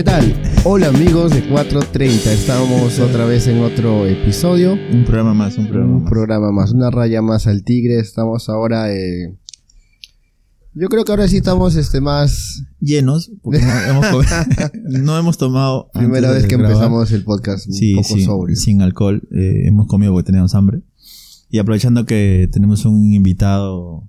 ¿Qué tal? Hola amigos de 430, estamos otra vez en otro episodio. Un programa más, un programa Un más. programa más, una raya más al tigre. Estamos ahora. eh, Yo creo que ahora sí estamos este más. Llenos, porque no hemos, comido- no hemos tomado. Primera vez que grabar. empezamos el podcast un Sí, poco sobrio. sin alcohol. eh, hemos comido porque teníamos hambre. Y aprovechando que tenemos un invitado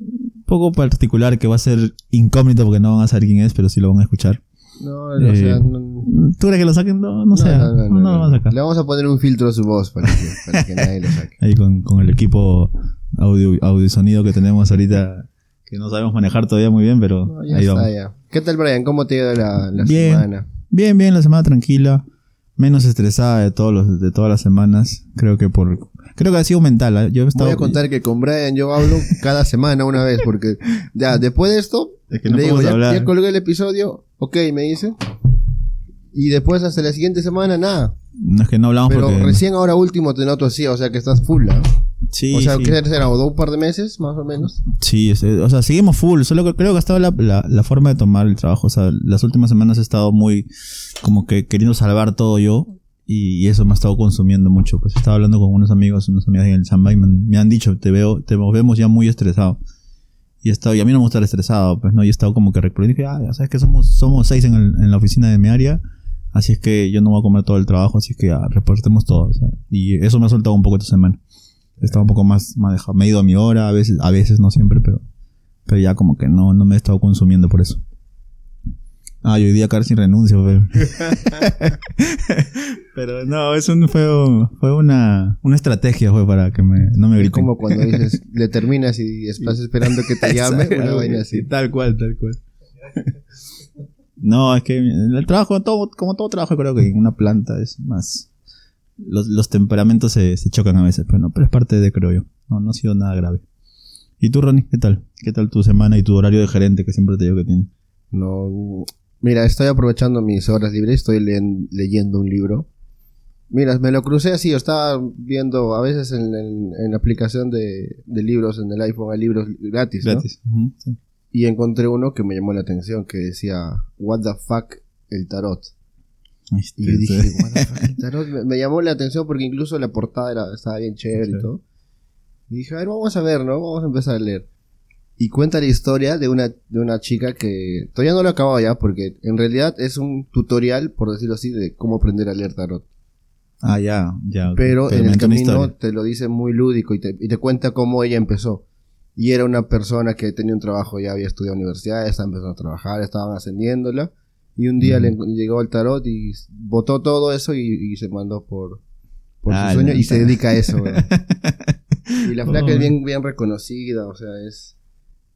un poco particular que va a ser incógnito porque no van a saber quién es, pero sí lo van a escuchar. No, no, o sea, Eh, no- ¿Tú crees que lo saquen? No, no, sé. No, no, lo van a sacar. Le vamos a poner un filtro a su voz para que, para que nadie lo saque. Ahí con, con el equipo audio, audio sonido que tenemos ahorita, que no sabemos manejar todavía muy bien, pero ahí está, vamos. ya. ¿Qué tal, Brian? ¿Cómo te ha ido la, la Bien. semana? Bien, bien, la semana tranquila. Menos estresada de todos los, de todas las semanas. Creo que por, creo que ha sido mental. ¿eh? Yo he estado, Voy a contar que con Brian yo hablo cada semana una vez, porque ya después de esto, Es que no le digo, ya, hablar. ya colgué el episodio, ok, me dice. Y después hasta la siguiente semana, nada. No es que no hablamos Pero porque. recién ahora último te noto así, o sea que estás full, ¿no? sí, o sea, sí. ¿qué será? ¿O un par de meses, más o menos? Sí, eh, o sea, seguimos full. Solo que creo que ha estado la, la, la forma de tomar el trabajo. O sea, las últimas semanas he estado muy como que queriendo salvar todo yo. Y, y eso me ha estado consumiendo mucho. Pues estaba hablando con unos amigos, unas amigas en el Samba y me, me han dicho, te veo, te vemos ya muy estresado. Y, he estado, y a mí no me gusta estar estresado, pues no, y he estado como que y dije, ah, ya sabes que somos, somos seis en, el- en la oficina de mi área, así es que yo no voy a comer todo el trabajo, así que ya, reportemos todo. o sea, y eso me ha soltado un poco esta semana. He estado un poco más, más dejado, me he ido a mi hora, a veces, a veces no siempre, pero, pero ya como que no, no me he estado consumiendo por eso. Ah, y hoy día casi renuncio, pero. pero no, es un, fue, fue una, una estrategia fue para que me, no me Es griten. como cuando dices, le terminas y estás esperando que te llame, una vaina así. Sí, tal cual, tal cual. no, es que el trabajo, todo, como todo trabajo, creo que en una planta es más. Los, los temperamentos se, se chocan a veces, pero no, pero es parte de, creo yo. No, no ha sido nada grave. ¿Y tú, Ronnie? ¿Qué tal? ¿Qué tal tu semana y tu horario de gerente que siempre te digo que tienes? No, mira, estoy aprovechando mis horas libres, estoy leyendo un libro. Mira, me lo crucé así, yo estaba viendo a veces en, en- aplicación de, de libros en el iPhone, hay libros gratis, ¿no? Gratis. Ujú, sí. Y encontré uno que me llamó la atención, que decía, What the fuck, el tarot. Este, Y yo dije. What the fuck, el tarot. Me, me llamó la atención porque incluso la portada era, estaba bien chévere y Sí. todo. Y dije, a ver, vamos a ver, ¿no? Vamos a empezar a leer. Y cuenta la historia de una, de una chica que todavía no lo he acabado ya, porque en realidad es un tutorial, por decirlo así, de cómo aprender a leer tarot. Ah, ya, ya. Pero en el camino te lo dice muy lúdico y te, y te cuenta cómo ella empezó. Y era una persona que tenía un trabajo, ya había estudiado universidad, estaba empezando a trabajar, estaban ascendiéndola. Y un día le llegó al tarot y botó todo eso y, y se mandó por, por Ah, su sueño ya y se dedica a eso. y la flaca Oh. es bien, bien reconocida, o sea, es...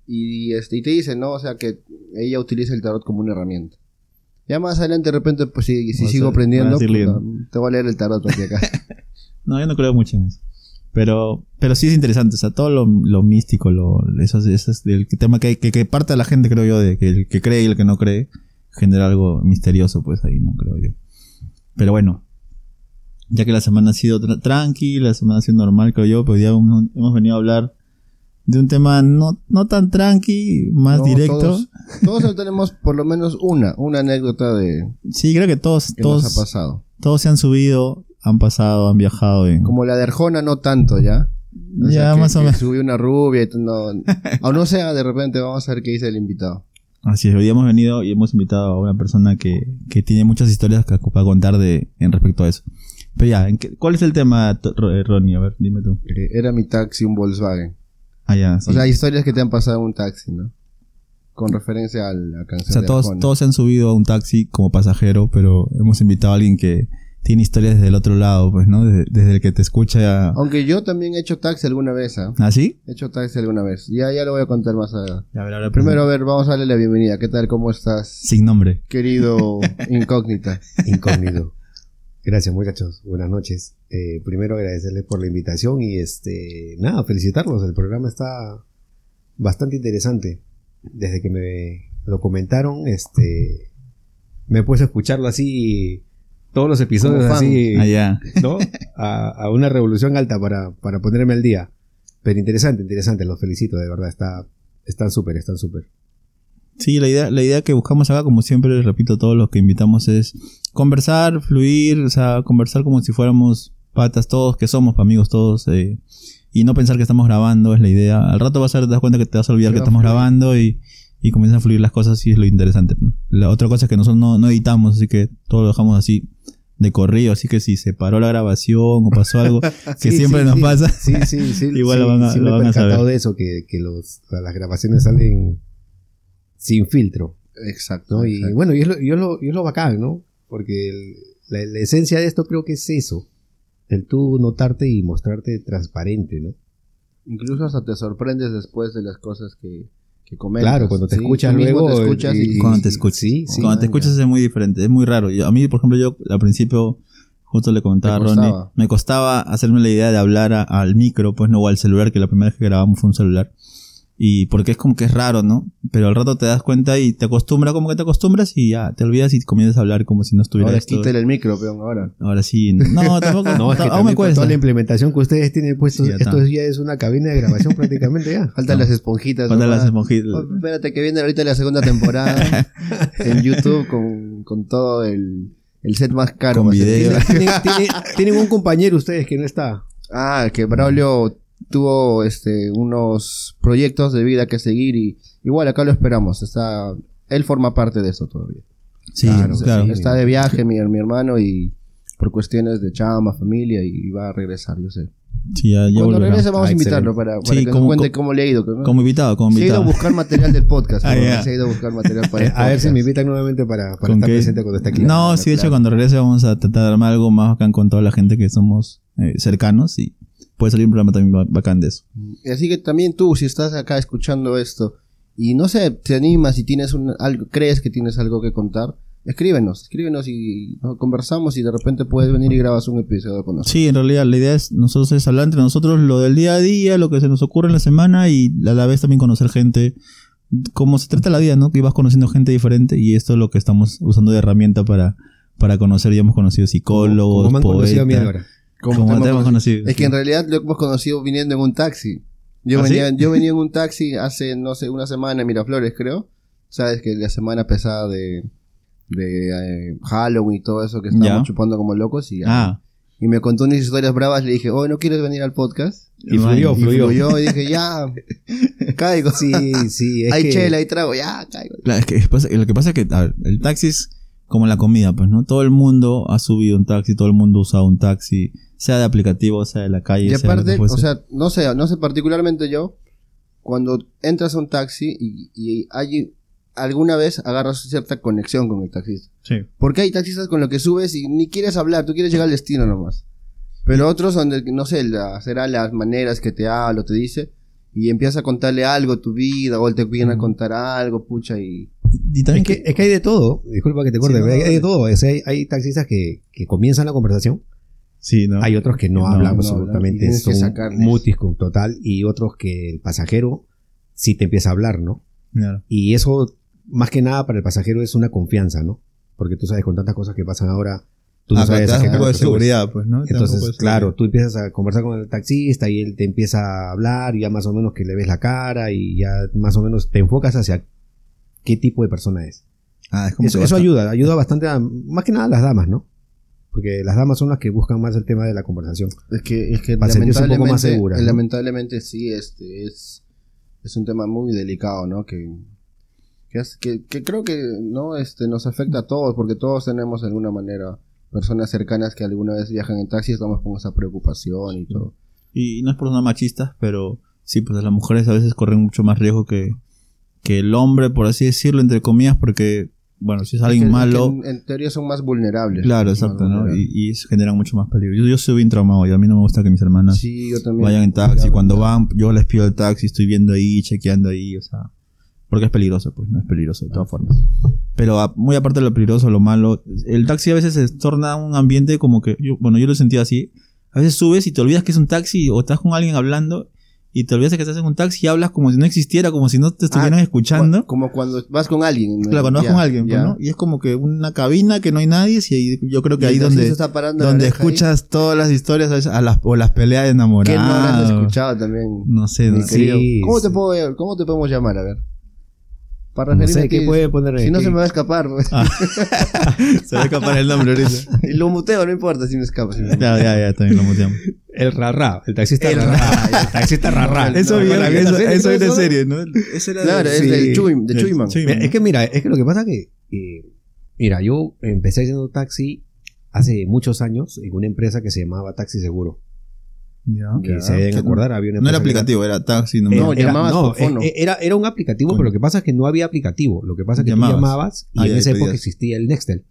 Y, este, y te dice, ¿no? O sea, que ella utiliza el tarot como una herramienta. Ya más adelante, de repente, pues si, si a- sigo aprendiendo, a puta, leyendo. te voy a leer el tarot aquí acá. No, yo no creo mucho en eso. Pero, pero sí es interesante, o sea, todo lo, lo místico, lo, eso, es- eso es el tema que, que, que parte de la gente, creo yo, de que el que cree y el que no cree, genera algo misterioso, pues ahí, no creo yo. Pero bueno, ya que la semana ha sido tra- tranqui, la semana ha sido normal, creo yo, pero ya hemos, hemos venido a hablar de un tema no, no tan tranqui, más No, directo. Todos, todos tenemos por lo menos una, una anécdota de Sí, creo que todos, que nos ha todos, pasado. todos se han subido, han pasado, han viajado en... Como la de Arjona, no tanto, ¿ya? O Ya, que- más o menos. Subió una rubia y no, o no sea, de repente vamos a ver qué dice el invitado. Así es, hoy hemos venido y hemos invitado a una persona que, que tiene muchas historias que para contar de, en respecto a eso. Pero ya, ¿en qué- ¿cuál es el tema, eh, Ronnie? A ver, dime tú. Eh, Era mi taxi, un Volkswagen. Ah, ya, sí. O sea, historias que te han pasado en un taxi, ¿no? Con referencia a la canción O sea, de todos, Arjona. todos se han subido a un taxi como pasajero, pero hemos invitado a alguien que tiene historias desde el otro lado, pues, ¿no? Desde, desde el que te escucha. Aunque yo también he hecho taxi alguna vez, ¿ah? ¿Ah, sí? He hecho taxi alguna vez. Ya, ya lo voy a contar más adelante. A ver, ahora Primero, a ver, vamos a darle la bienvenida. ¿Qué tal? ¿Cómo estás? Sin nombre. Querido incógnita. incógnito. Gracias muchachos, buenas noches. Eh, primero agradecerles por la invitación y este nada, felicitarlos. El programa está bastante interesante. Desde que me lo comentaron, este me puse a escucharlo así todos los episodios así. ¿no? A, a una revolución alta para, para ponerme al día. Pero interesante, interesante, los felicito, de verdad, está, están súper, están súper. Sí, la idea, la idea que buscamos acá, como siempre les repito todos los que invitamos, es conversar, fluir, o sea, conversar como si fuéramos patas todos, que somos amigos todos, eh, y no pensar que estamos grabando, es la idea. Al rato vas a dar cuenta que te vas a olvidar Que estamos fluir. grabando y, y comienzan a fluir las cosas y es lo interesante. La otra cosa es que nosotros no, no editamos, así que todo lo dejamos así de corrido, así que si se paró la grabación o pasó algo, que Sí, siempre sí, nos sí. pasa. Sí, sí, sí. Igual sí, lo van a- sí lo van a saber. de eso, que, que los, las grabaciones salen sin filtro, Exacto. ¿no? Y exacto. bueno, y es lo, y es lo, y es lo bacán, ¿no? Porque el- la, la esencia de esto creo que es eso. El tú notarte y mostrarte transparente, ¿no? Incluso hasta te sorprendes después de las cosas que, que comentas. Claro, cuando te Sí, escuchas luego. te escuchas y, Cuando te escuchas. Sí, sí. Cuando te escuchas es muy diferente, es muy raro. Yo- a mí, por ejemplo, yo al principio, justo le comentaba a Ronnie, me costaba hacerme la idea de hablar a- al micro, pues no, o al celular, que la primera vez que grabamos fue un celular. Y porque es como que es raro, ¿no? Pero al rato te das cuenta y te acostumbras, como que te acostumbras y ya, te olvidas y comienzas a hablar como si no estuviera ahora esto. quítale el micro, peón, ahora. Ahora sí. No, tampoco. No, es que aún me cuesta. toda la implementación que ustedes tienen puesto, Sí, ya esto ya es una cabina de grabación prácticamente ya. Faltan No. las esponjitas. Faltan las esponjitas. Oh, espérate que viene ahorita la segunda temporada en YouTube con, con todo el, el set más caro. Con video. tienen, tienen- tienen un compañero ustedes que no está. Ah, que Braulio tuvo este unos proyectos de vida que seguir y igual acá lo esperamos. Está, él forma parte de eso todavía. Sí, Claro, claro. sí. Está de viaje mi, mi hermano y por cuestiones de chamba, familia y va a regresar, yo sé. Sí, ya, ya Cuando regrese vamos Ah, a invitarlo excelente. para, para Sí, que como- nos cuente cómo le ha ido. ¿no? Como invitado, como Se ha ido a invitado. buscar material del podcast. Ah. Se ha ido a buscar material para el A ver si me invitan nuevamente para, para ¿Con estar qué? presente cuando esté aquí. No, sí, de hecho, claro. cuando regrese vamos a tratar de armar algo más bacán con toda la gente que somos eh, cercanos y puede salir un programa también ba- bacán de eso. Así que también tú, si estás acá escuchando esto y no sé, te animas y tienes un, algo, crees que tienes algo que contar, escríbenos, escríbenos y conversamos y de repente puedes venir y grabas un episodio con nosotros. Sí, en realidad la idea es nosotros es hablar entre nosotros lo del día a día, lo que se nos ocurre en la semana y a la vez también conocer gente, como se trata la vida, ¿no? Que vas conociendo gente diferente y esto es lo que estamos usando de herramienta para, para conocer. Ya hemos conocido psicólogos, Como me han conocido a mí poetas. Ahora. Como te hemos conocido. Es que en realidad lo hemos conocido viniendo en un taxi. Yo, ¿Ah, venía, sí? yo venía en un taxi hace, no sé, una semana en Miraflores, creo. Sabes que la semana pesada de, de eh, Halloween y todo eso que estábamos Ya. chupando como locos y, Ah, y me contó unas historias bravas. Le dije, oh, ¿no quieres venir al podcast? Y fluyó, Y fluyó. fluyó y dije, ya, caigo. Sí, sí. Es hay que, chela, hay trago, ya, caigo. Claro, es que es- pasa- lo que pasa es que a ver, el taxi es como la comida, pues, ¿no? Todo el mundo ha subido un taxi, todo el mundo ha usado un taxi, sea de aplicativo, sea de la calle. Y sea que aparte, fuese. o sea, no sé, no sé particularmente yo, cuando entras a un taxi y, y hay alguna vez agarras cierta conexión con el taxista. Sí. Porque hay taxistas con los que subes y ni quieres hablar, tú quieres llegar al destino nomás. Pero otros donde, no sé, la, será las maneras que te habla o te dice y empieza a contarle algo tu vida o él te viene a contar algo, pucha, y... Y también Es que, es que hay de todo. Disculpa que te corte, Sí, no, hay, hay de todo. O sea, hay, hay taxistas que, que comienzan la conversación. Sí, ¿no? Hay otros que no, No, hablan no absolutamente. son sacarles. mutis con total. Y otros que el pasajero sí te empieza a hablar, ¿no? Claro. Y eso, más que nada para el pasajero, es una confianza, ¿no? Porque tú sabes, con tantas cosas que pasan ahora, tú no Ah, sabes un poco de seguridad, pues, ¿no? Entonces, claro, tú empiezas a conversar con el taxista y él te empieza a hablar y ya más o menos que le ves la cara y ya más o menos te enfocas hacia qué tipo de persona es. Ah, es como Eso, eso ayuda, ayuda bastante a, más que nada a las damas, ¿no? Porque las damas son las que buscan más el tema de la conversación. Es que, es que Para sentirse un poco más lamentablemente, segura, ¿no? lamentablemente sí, este, es, es un tema muy delicado, ¿no? Que, que, es- que, que creo que, ¿no? Este, nos afecta a todos, porque todos tenemos de alguna manera personas cercanas que alguna vez viajan en taxi y estamos con esa preocupación y todo. Y no es por sonar machistas, pero sí, pues las mujeres a veces corren mucho más riesgo que, que el hombre, por así decirlo, entre comillas, porque, bueno, si es alguien Es que- malo, en, en teoría son más vulnerables. claro, exacto, ¿no? Y, y eso genera mucho más peligro. Yo, yo soy bien traumado y a mí no me gusta que mis hermanas Sí, yo también. vayan en taxi. Cuando van, yo les pido el taxi, estoy viendo ahí, chequeando ahí, o sea, porque es peligroso, pues, no es peligroso de todas formas. Pero a- muy aparte de lo peligroso, lo malo, el taxi a veces se torna un ambiente como que, yo, bueno, yo lo sentía así. A veces subes y te olvidas que es un taxi o estás con alguien hablando y te olvidas que estás en un taxi y hablas como si no existiera, como si no te estuvieran Ah, escuchando. cu- Como cuando vas con alguien. ¿no? Claro, cuando vas con alguien, pues. Y es como que una cabina que no hay nadie y ahí, yo creo que ahí donde, está donde ahí. escuchas todas las historias a las, o las peleas de Que no enamorados. habrán escuchado también. No sé, no sé. Sí, ¿Cómo, sí. te puedo, ¿Cómo te podemos llamar? A ver. Para No sé, ¿qué puede poner Si no se me va a escapar. pues. Ah. Se va a escapar el nombre ahorita. Y lo muteo, no importa si me escapa. si me- Ya, ya, ya, también lo muteamos. El rarra, el taxista El rarra. El taxista rarra. No, Eso, bien, no, eso, ¿la eso serie? es de ¿No? serie, ¿no? Ese era Claro, es Sí. del de Chuyman. Es que mira, es que lo que pasa que, eh, mira, yo empecé haciendo taxi hace muchos años en una empresa que se llamaba Taxi Seguro. Ya. Que Ya. se deben Que acordar, había una No era que aplicativo, era taxi. No, No, era, llamabas no, por fono. eh, Era, era un aplicativo, pero lo que pasa es que no había aplicativo. Lo que pasa es que Llamabas. tú llamabas y Ah, en ya, esa época pedías. existía el Nextel.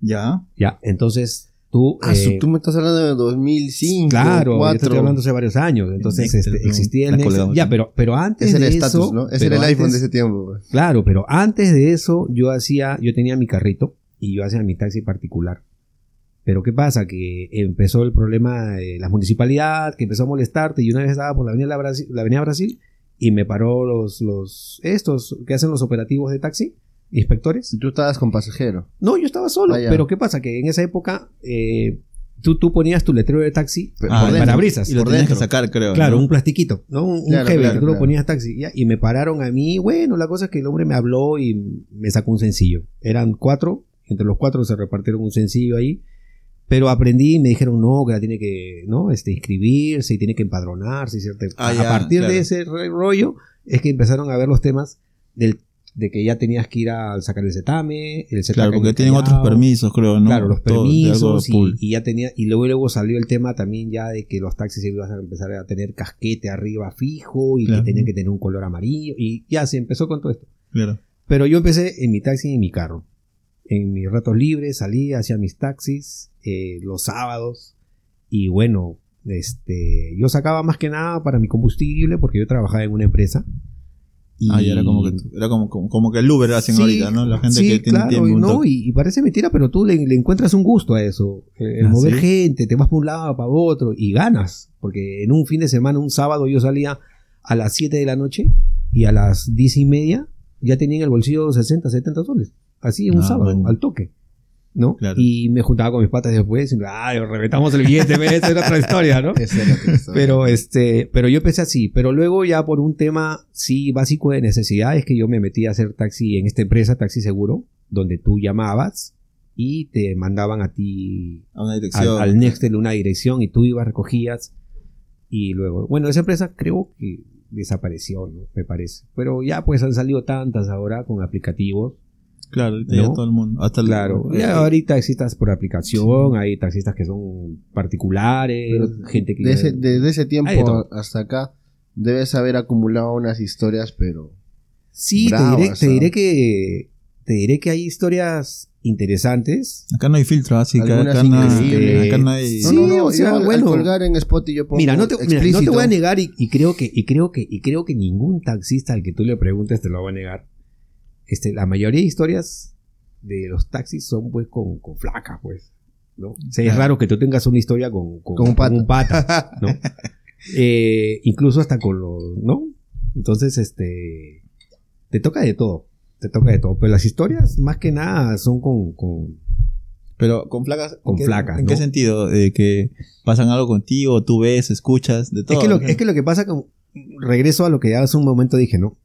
Ya. Ya, entonces tú... Ah, eh, tú me estás hablando de 2005, Claro, yo te 4. estoy hablando hace varios años. Entonces Nextel, este, ¿no? existía el Nextel. Ya, pero, pero antes Ese de el eso... estatus, ¿no? Ese era el iPhone antes- de ese tiempo. pues. Claro, pero antes de eso yo hacía, yo tenía mi carrito y yo hacía mi taxi particular. Pero ¿qué pasa? Que empezó el problema de la municipalidad, que empezó a molestarte y una vez estaba por la avenida, Brasil, la avenida Brasil y me paró los, los, estos que hacen los operativos de taxi, inspectores. Y tú estabas con pasajero. No, yo estaba solo, Ah, pero ¿qué pasa? Que en esa época eh, tú, tú ponías tu letrero de taxi Ah, por ya. dentro. parabrisas. Y lo por tenías que sacar, creo. Claro, ¿no? un plastiquito, ¿no? Un, un Claro, heavy, claro, tú lo ponías taxi. ya, y me pararon a mí. Bueno, la cosa es que el hombre me habló y me sacó un sencillo. Eran cuatro, entre los cuatro se repartieron un sencillo ahí. Pero aprendí y me dijeron, no, que la tiene que, ¿no? Este, inscribirse y tiene que empadronarse. y cierta- Ah, a ya, partir claro. de ese rollo es que empezaron a ver los temas del, de que ya tenías que ir a sacar el CETAME, el Claro, porque en tienen otros permisos, creo, ¿no? Claro, los Todo, permisos y, ya tenía y luego luego salió el tema también ya de que los taxis iban a empezar a tener casquete arriba fijo y Claro. que tenían que tener un color amarillo y ya se empezó con todo esto. Claro. Pero yo empecé en mi taxi y en mi carro. En mis ratos libres salía hacía mis taxis eh, los sábados y bueno, este, yo sacaba más que nada para mi combustible porque yo trabajaba en una empresa. Y Ah, ya era como que, era como, como, como que el Uber hacen Sí, ahorita, ¿no? La gente sí, que tiene claro, tiempo. y, no, y, y parece mentira, pero tú le, le encuentras un gusto a eso. El, el Ah, mover ¿sí? gente, te vas para un lado, para otro, y ganas. Porque en un fin de semana, un sábado, yo salía a las 7 de la noche y a las 10 y media ya tenía en el bolsillo 60, 70 soles. Así en un Ah, sábado, bueno. al toque. ¿No? Claro. Y me juntaba con mis patas después y, ay, reventamos el billete, esa era otra historia, ¿no? Esa era otra historia. Pero este, pero yo empecé así, pero luego ya por un tema sí básico de necesidad es que yo me metí a hacer taxi en esta empresa, Taxi Seguro, donde tú llamabas y te mandaban a ti A una al, Nextel una dirección y tú ibas, recogías y luego, bueno, esa empresa creo que desapareció, ¿no? Me parece. Pero ya pues han salido tantas ahora con aplicativos. Claro, ahorita ya ¿No? todo el mundo. Hasta el- Claro, ya ahorita taxistas por aplicación, hay taxistas que son particulares, Pero gente que... desde ese tiempo Hay hasta acá debes haber acumulado unas historias, pero Sí, te, diré, o te sea. diré que te diré que hay historias interesantes. Acá no hay filtro, así que Algunas acá no, acá no hay. Sí, o sea, yo al- bueno. al colgar en Spotify yo pongo Mira, no te, mira, no te voy a negar y, y creo que y creo que y creo que ningún taxista al que tú le preguntes te lo va a negar. Este, la mayoría de historias de los taxis son pues con, con flacas, pues. ¿no? O sea, es raro que tú tengas una historia con, con, Con un pata. con un pata, ¿no? Eh, incluso hasta con los, ¿no? Entonces, este, te toca de todo, te toca de todo, pero las historias más que nada son con, con Pero con flacas. Con ¿en qué- flacas, ¿En ¿no? qué sentido? ¿De que pasan algo contigo, tú ves, escuchas, de todo? es que, lo, ¿no? es que lo que pasa, con, regreso a lo que hace un momento dije, ¿no?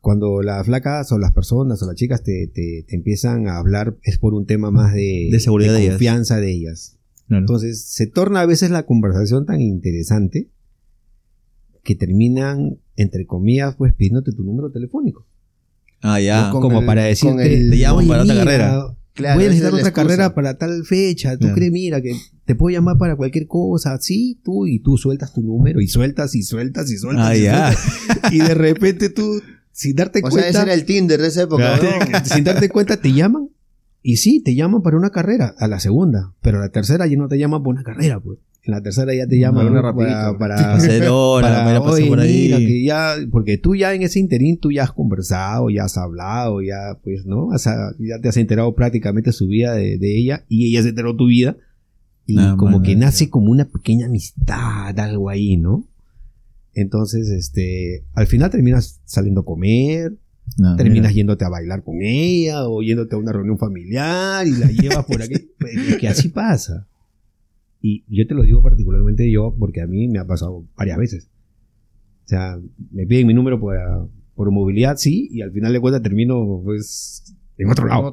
Cuando las flacas o las personas o las chicas te, te, te empiezan a hablar es por un tema más de, De seguridad de confianza de ellas. Claro. Entonces se torna a veces la conversación tan interesante que terminan, entre comillas, pues pidiéndote tu número telefónico. ah, ya. Como el- para decirte, el- Te llamo "Oye, para otra carrera". Claro, voy a necesitar otra carrera para tal fecha. ¿Tú crees, mira, que te puedo llamar para cualquier cosa? Sí, tú, y tú sueltas tu número y sueltas y sueltas y sueltas. Ah, y, sueltas. y de repente tú, sin darte O sea, ese cuenta, era el Tinder de esa época. ¿no? sin darte cuenta, te llaman. Y sí, te llaman para una carrera, a la segunda. Pero a la tercera ya no te llaman para una carrera, pues. En la tercera ya te llaman Para una para, rapidita. para, Hacer hora, para, mira, pasé "Oye, por ahí. mira, que ya, porque tú ya en ese interín tú ya has conversado, ya has hablado, ya pues, ¿no? O sea, ya te has enterado prácticamente su vida de, de ella y ella se enteró tu vida. Y Ah, como man, que nace como una pequeña amistad, algo ahí, ¿no? Entonces, este, al final terminas saliendo a comer, No, terminas mira. yéndote a bailar con ella o yéndote a una reunión familiar y la llevas por aquí. Pues, es que así pasa. Y yo te lo digo particularmente yo porque a mí me ha pasado varias veces. O sea, me piden mi número para, por movilidad, sí, y al final de cuentas termino, pues, en otro lado.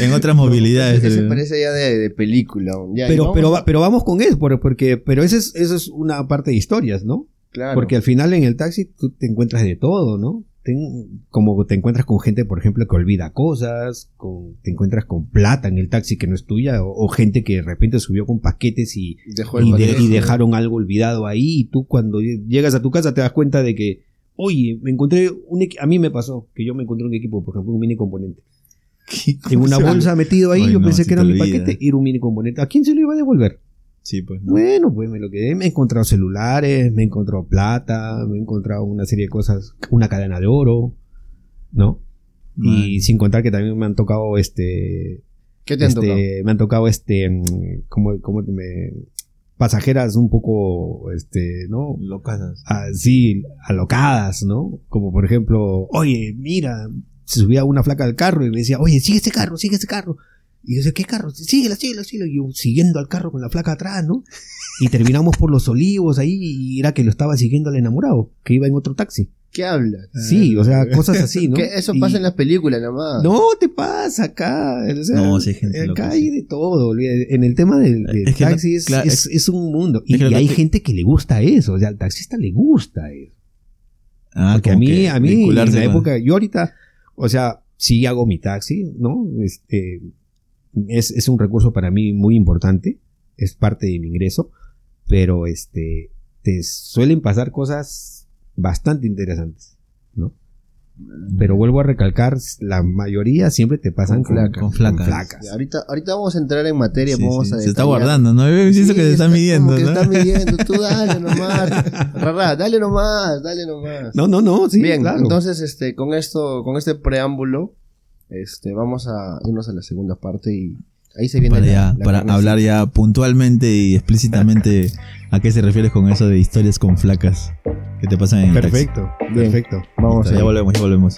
En otras movilidades. Ese eh. parece ya de, de película. Ya, Pero, vamos pero, a- va- pero vamos con eso, por- porque, pero eso es, eso es una parte de historias, ¿no? claro. Porque al final en el taxi tú te encuentras de todo, ¿no? Ten- como te encuentras con gente, por ejemplo, que olvida cosas, con- te encuentras con plata en el taxi que no es tuya, o, o gente que de repente subió con paquetes y, Dejó el y, de- paquete. y dejaron algo olvidado ahí, y tú cuando llegas a tu casa te das cuenta de que, oye, me encontré un a mí me pasó que yo me encontré un equipo, por ejemplo, un mini componente. En una bolsa metido ahí, Ay, yo no, pensé si que era mi paquete, y era un mini componente. ¿A quién se lo iba a devolver? Sí, pues. ¿no? Bueno, pues me lo quedé. Me he encontrado celulares, me he encontrado plata, me he encontrado una serie de cosas, una cadena de oro, ¿no? Y sin contar que también me han tocado este. ¿Qué te han este, tocado? Me han tocado este. mm, ¿Cómo, cómo te me. Pasajeras un poco, este, ¿no? Locas. Así, alocadas, ¿no? Como por ejemplo, oye, mira, se subía una flaca al carro y me decía, oye, sigue ese carro, sigue ese carro. Y yo decía, ¿qué carro? Síguela, síguela, síguela. Y yo siguiendo al carro con la flaca atrás, ¿no? Y terminamos por los olivos ahí y era que lo estaba siguiendo al enamorado, que iba en otro taxi. ¿Qué hablas? Sí, o sea, cosas así, ¿no? Que eso Y- pasa en las películas nada más. No te pasa acá. O sea, No, sí hay gente acá loca, hay sí. de todo. En el tema del, del Es que no- taxi es, claro, es- es un mundo. Y, es que lo y que hay te- gente que le gusta eso. O sea, al taxista le gusta eso. Ah, Porque a como mí, que a mí, en la época, yo ahorita, o sea, sí hago mi taxi, ¿no? Este, es, es un recurso para mí muy importante, es parte de mi ingreso, pero este, te suelen pasar cosas bastante interesantes, ¿no? Pero vuelvo a recalcar, la mayoría siempre te pasan Con con, flacas. Con flacas. Ahorita, ahorita vamos a entrar en materia. Sí, vamos sí, a Se está guardando, ¿no? Visto Sí, que se está midiendo, que ¿no? está midiendo. Tú dale nomás. Rarra, dale nomás, dale nomás. No, no, no, sí, Bien, claro. entonces este, con esto, con este preámbulo, este, vamos a irnos a la segunda parte y ahí se viene para, la- ya- la para hablar ya puntualmente y explícitamente a qué se refieres con eso de historias con flacas que te pasan en el taxi. perfecto, Bien. perfecto. Vamos Listo, a ya volvemos, ya volvemos.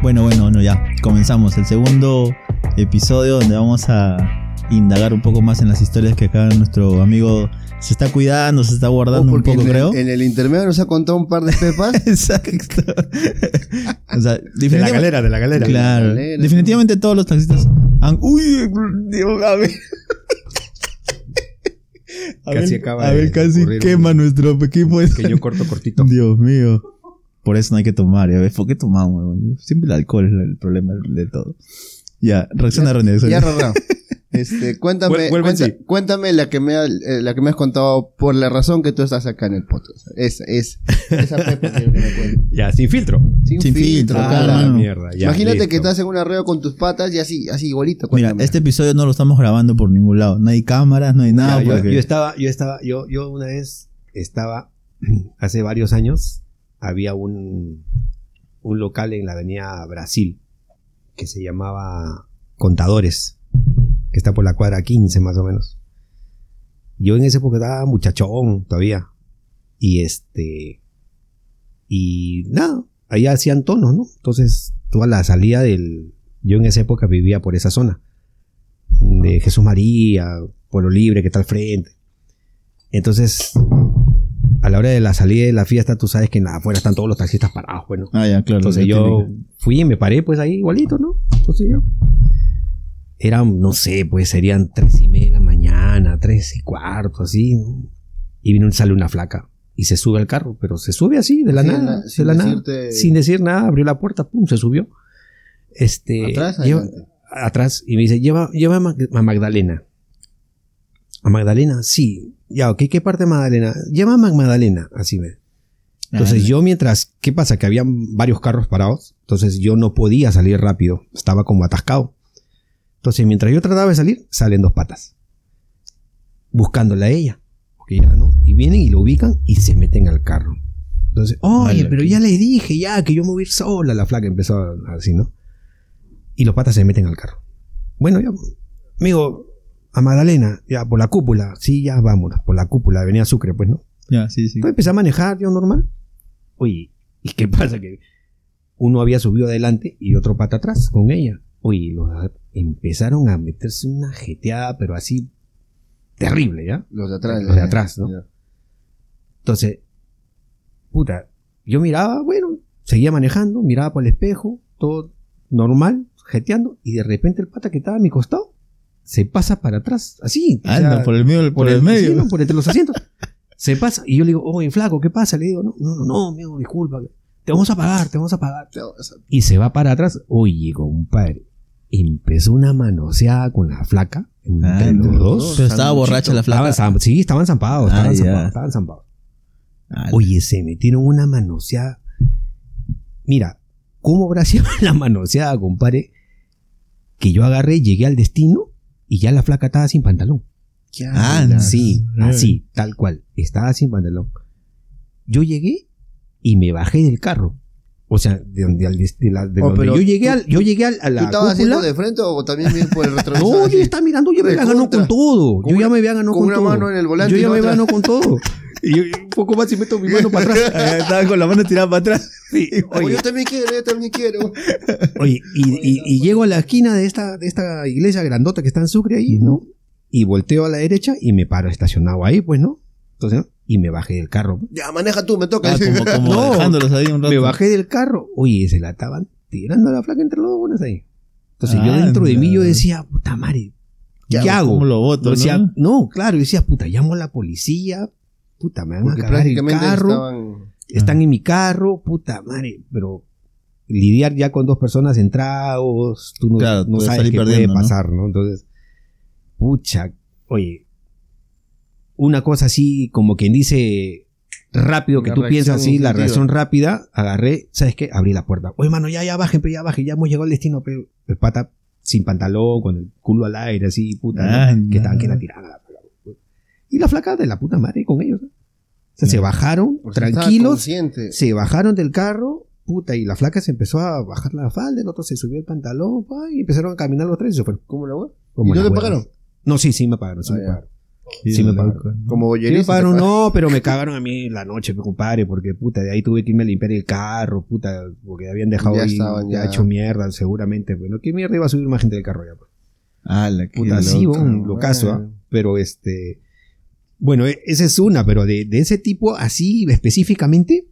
Bueno, bueno, bueno, ya comenzamos el segundo episodio donde vamos a indagar un poco más en las historias que acá nuestro amigo se está cuidando, se está Oh, guardando un porque poco, en, creo. El, en el intermedio nos ha contado un par de pepas. Exacto. o sea, De la galera, de la galera. Claro. galera, Definitivamente todos los taxistas han. Uy, Dios, a ver. Casi Abel- acaba Abel de casi quema un nuestro equipo. Pequeño corto, cortito. Dios mío. Por eso no hay que tomar, ya ves. ¿Por qué tomamos? Siempre el alcohol es el problema de todo. Ya, reacciona René. Ya, Rarra. Este, cuéntame, vuelve cuenta- sí. cuéntame la que me ha- eh, la que me has contado por la razón que tú estás acá en el podcast. Esa, es, esa pepa quiero que me cuentes. Ya, sin filtro. Sin, Sin filtro, filtro, cara. claro. mierda. ya, Imagínate listo. que estás en un arreo con tus patas y así, así igualito. Mira, este episodio no lo estamos grabando por ningún lado. No hay cámaras, no hay nada. Ya, yo, yo estaba, yo estaba, yo, yo una vez estaba, hace varios años, había un, un local en la avenida Brasil que se llamaba Contadores, que está por la cuadra 15 más o menos. Yo en esa época estaba muchachón todavía. Y este, y nada, ahí hacían tonos, ¿no? Entonces, toda la salida del, yo en esa época vivía por esa zona de Jesús María, Pueblo Libre, que está al frente. Entonces, a la hora de la salida de la fiesta, tú sabes que en afuera están todos los taxistas parados, bueno. Ah, ya, claro. Entonces yo fui y me paré pues ahí igualito, ¿no? Entonces yo... Eran, no sé, pues serían tres y media de la mañana, tres y cuarto, así, ¿no? Y vino, sale una flaca y se sube al carro, pero se sube así, de la Sin nada, de sin nada, decir nada, abrió la puerta, pum, se subió. Este, Atrás, lleva- atrás y me dice, lleva, lleva a, Mag- a Magdalena. ¿A Magdalena? Sí. Ya, ok, ¿qué parte de Magdalena? Lleva a Mag- Magdalena, así me. Entonces yo mientras, ¿qué pasa? Que habían varios carros parados, entonces yo no podía salir rápido, estaba como atascado. Entonces mientras yo trataba de salir, salen dos patas, buscándola a ella, porque ya no, y vienen y lo ubican y se meten al carro. Entonces, oye, pero ya le dije, ya, que yo me voy a ir sola, la flaca empezó así, ¿no? Y los patas se meten al carro. Bueno, ya, amigo, a Magdalena, ya, por la cúpula, sí, ya, vámonos, por la cúpula, venía Sucre, pues, ¿no? Ya, sí, sí. Pues empecé a manejar yo normal. Oye, ¿y qué pasa? Que uno había subido adelante y otro pata atrás con ella. Oye, los empezaron a meterse una jeteada, pero así terrible, ¿ya? Los de atrás. Los de atrás, ¿no? Ya. Entonces, puta, yo miraba, bueno, seguía manejando, miraba por el espejo, todo normal, jeteando, y de repente el pata que estaba a mi costado se pasa para atrás, así. o Anda, sea, por el medio, por, el, sí, medio. ¿no? por entre los asientos. Se pasa, y yo le digo, oye, flaco, ¿qué pasa? Le digo, no, no, no, no, amigo, disculpa, te vamos a pagar, te vamos a pagar. Y se va para atrás, oye, compadre, empezó una manoseada con la flaca, entre Ah, los no. dos. Pero estaba borracha la flaca. Estaban sí, estaban zampados, Ah, estaban zampados, estaban zampados. Ah, Oye, se metieron una manoseada. Mira, ¿cómo habrá sido la manoseada, compadre? Que yo agarré, llegué al destino y ya la flaca estaba sin pantalón. Ah. Sí, así, tal cual. Estaba sin pantalón. Yo llegué y me bajé del carro. O sea, de donde, al de la- de Oh, donde yo llegué, tú- al, yo llegué al- a ¿Tú la estabas haciendo cúpula. de frente o también bien por el retrovisor? No, yo estaba mirando, yo me había ganado con todo. Yo ya me había ganado con con, una todo. mano en el volante Yo ya me otra- ganado con todo. Y yo- un poco más y meto mi mano para atrás. Estaba con la mano tirada para atrás. Sí, Oye, yo también quiero, yo también quiero. Oye, y, y- y llego a la esquina de esta, de esta iglesia grandota que está en Sucre ahí, ¿no? Y volteo a la derecha y me paro estacionado ahí, pues, ¿no? Entonces, y me bajé del carro. Ya, maneja tú, me toca. Ah, como, como No. dejándolos ahí un rato. Me bajé del carro. Oye, se la estaban tirando a la flaca entre los dos buenos ahí. Entonces yo Anda. dentro de mí yo decía, puta madre, ¿qué, ¿Qué hago? ¿Cómo lo boto, Yo decía, no? no? claro, yo decía, puta, llamo a la policía, puta, me van Porque a cagar el carro. estaban... están en mi carro, puta madre, pero lidiar ya con dos personas en tragos, tú no, Claro, no sabes qué puede ¿no? pasar, ¿no? Entonces, pucha, oye, una cosa así como quien dice rápido que La tú piensas así, la reacción rápida, agarré, ¿sabes qué? Abrí la puerta. Oye, mano, ya, ya bajen, pero ya bajen, ya hemos llegado al destino, pero el pata sin pantalón, con el culo al aire, así, puta, que estaban que la tiraban la flaca. Y la flaca de la puta madre con ellos. ¿no? O sea, se bajaron, porque tranquilos, se bajaron del carro, puta, y la flaca se empezó a bajar la falda, el otro se subió el pantalón, pa, y empezaron a caminar los tres y se fueron. ¿Cómo la? Como ¿Y no te pagaron? No, sí, sí me pagaron, sí Ah, me ya. pagaron. Sí, Sí me pagaron. ¿no? Como Sí me pagaron, no, pero me cagaron a mí la noche, me compadre, porque puta, de ahí tuve que irme a limpiar el carro, puta, porque habían dejado Ya ahí, estaban, ya ya. hecho mierda, seguramente. Bueno, ¿qué mierda iba a subir más gente del carro ya? pues? Ala, qué Puta, sí, un locazo, ¿ah? bueno. Pero este. Bueno, e- esa es una, pero de, de ese tipo así específicamente,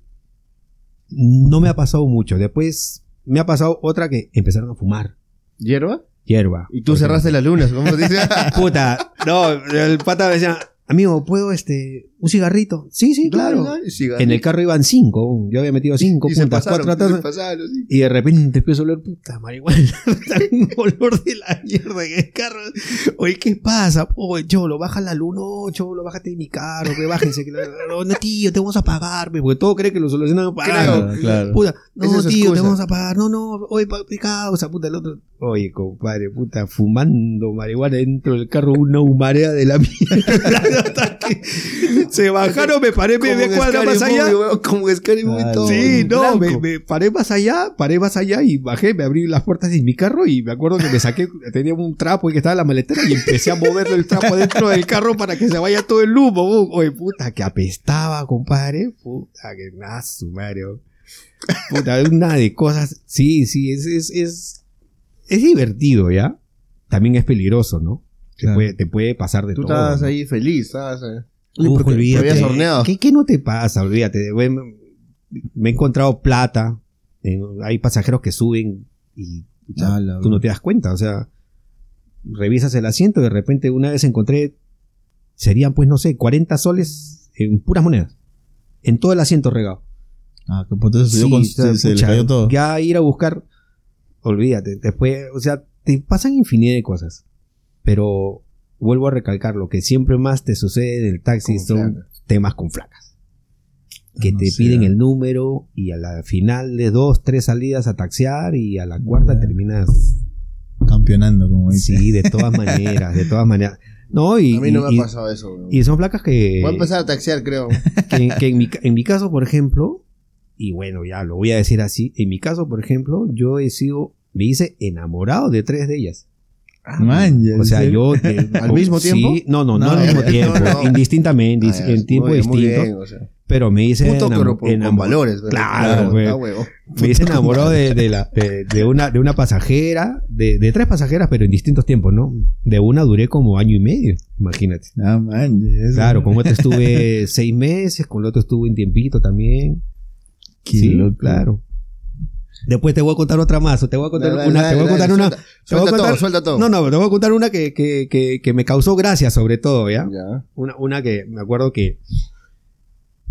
no me ha pasado mucho. Después me ha pasado otra que empezaron a fumar ¿Hierba? Hierba. Y tú cerraste las lunas, ¿cómo dice? ejemplo. Puta, no, el pata me decía, amigo, ¿puedo este, un cigarrito? Sí, sí, claro. En el carro iban cinco, yo había metido cinco y se puntas, pasaron, cuatro pasaron, sí. Y de repente empiezo a oler puta marihuana. un olor de la mierda en el carro. Oye, ¿qué pasa? Oye, Cholo, baja la luz. No, Cholo, bájate de mi carro. Que bájense. Que la- no, no, tío, te vamos a pagar. pe, Porque todo cree que lo solucionan pagando. Claro, claro. Puta, no, es tío, te vamos a pagar. No, no, oye, pa- pe causa, puta, el otro. Oye, compadre, puta, fumando marihuana dentro del carro, una humarea de la mierda. Se bajaron, me paré media cuadra más allá. Como Movie Ah. Sí, no, me, me paré más allá, paré más allá y bajé, me abrí las puertas de mi carro y me acuerdo que me saqué, tenía un trapo que estaba en la maletera y empecé a mover el trapo dentro del carro para que se vaya todo el humo. Oye, puta, que apestaba, compadre. Puta, que nada, sumario. Puta, una de cosas. Sí, sí, es, es, es, es divertido, ¿ya? También es peligroso, ¿no? Te, Claro. puede, te puede pasar de Tú todo. estabas ¿no? ahí feliz, estabas eh. Uf, porque te habías horneado. ¿Qué, qué no te pasa? Olvídate. Me he encontrado plata. eh, hay pasajeros que suben y Ala, tú no te das cuenta. O sea, revisas el asiento y de repente una vez encontré, serían pues no sé, 40 soles en puras monedas. En todo el asiento regado. Ah, que por eso se, Sí, con- se- le cayó todo. Ya ir a buscar, olvídate. Después, o sea, te pasan infinidad de cosas. Pero vuelvo a recalcar, lo que siempre más te sucede en el taxi Con son flacas. temas con flacas. Que No te piden el número y a la final de dos, tres salidas a taxear y a la cuarta terminas. Campeonando, como dice. Sí, de todas maneras, de todas maneras. No, y, A mí no me y- ha pasado eso, y son placas que, Voy a empezar a taxiar, creo. que, que en, mi, en mi caso, por ejemplo, y bueno, ya lo voy a decir así, en mi caso, por ejemplo, yo he sido, me hice enamorado de tres de ellas. Man, ya, O sea, yo... de- ¿Al mismo sí, tiempo? No, no, no, No, al mismo no, tiempo, no. indistintamente, Ah, en tiempo muy bien, muy distinto. bien, o sea. Pero me dice Puto, enamo- pero por- con valores. ¿verdad? Claro, güey. Me dice enamoró de, de, la, de, de una, de una pasajera, de, de tres pasajeras, pero en distintos tiempos, ¿no? De una duré como año y medio, imagínate. Ah, man, Claro, con otra estuve seis meses, con la otra estuve un tiempito también. Qué sí, loco. claro. Después te voy a contar otra más, o te voy a contar Dale, una, dale, te voy a dale, contar una. Suelta, te voy a suelta todo, suelta todo. No, no, te voy a contar una que, que, que, que me causó gracia sobre todo, ¿ya? Ya. Una, una que me acuerdo que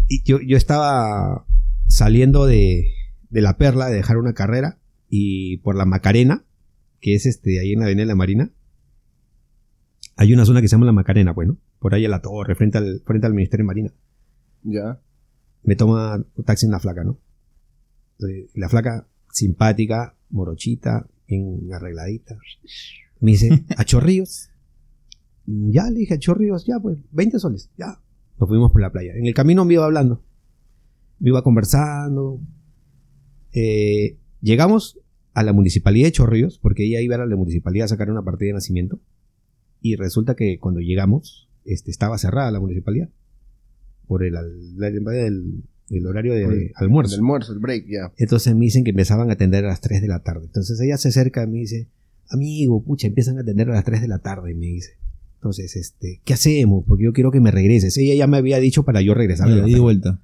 y yo, yo estaba saliendo de, de la Perla de dejar una carrera y por la Macarena, que es este ahí en la Avenida de la Marina, hay una zona que se llama la Macarena, bueno, por ahí a la torre, frente al, frente al Ministerio de Marina. Ya. Me toma un taxi una flaca, ¿no? La flaca simpática, morochita, bien arregladita. Me dice, ¿a Chorrillos? Ya, le dije, a Chorrillos, ya, pues, 20 soles, ya. Nos fuimos por la playa. En el camino me iba hablando. Me iba conversando. Eh, llegamos a la municipalidad de Chorrillos, porque ella iba a la municipalidad a sacar una partida de nacimiento. Y resulta que cuando llegamos, este, estaba cerrada la municipalidad. Por el, al- el, el horario de el- almuerzo. El almuerzo, el break, ya. Entonces me dicen que empezaban a atender a las 3 de la tarde. Entonces ella se acerca y me dice, amigo, pucha, empiezan a atender a las 3 de la tarde, me dice. Entonces, este, ¿qué hacemos? Porque yo quiero que me regreses. Ella ya me había dicho para yo regresar. Ida y vuelta.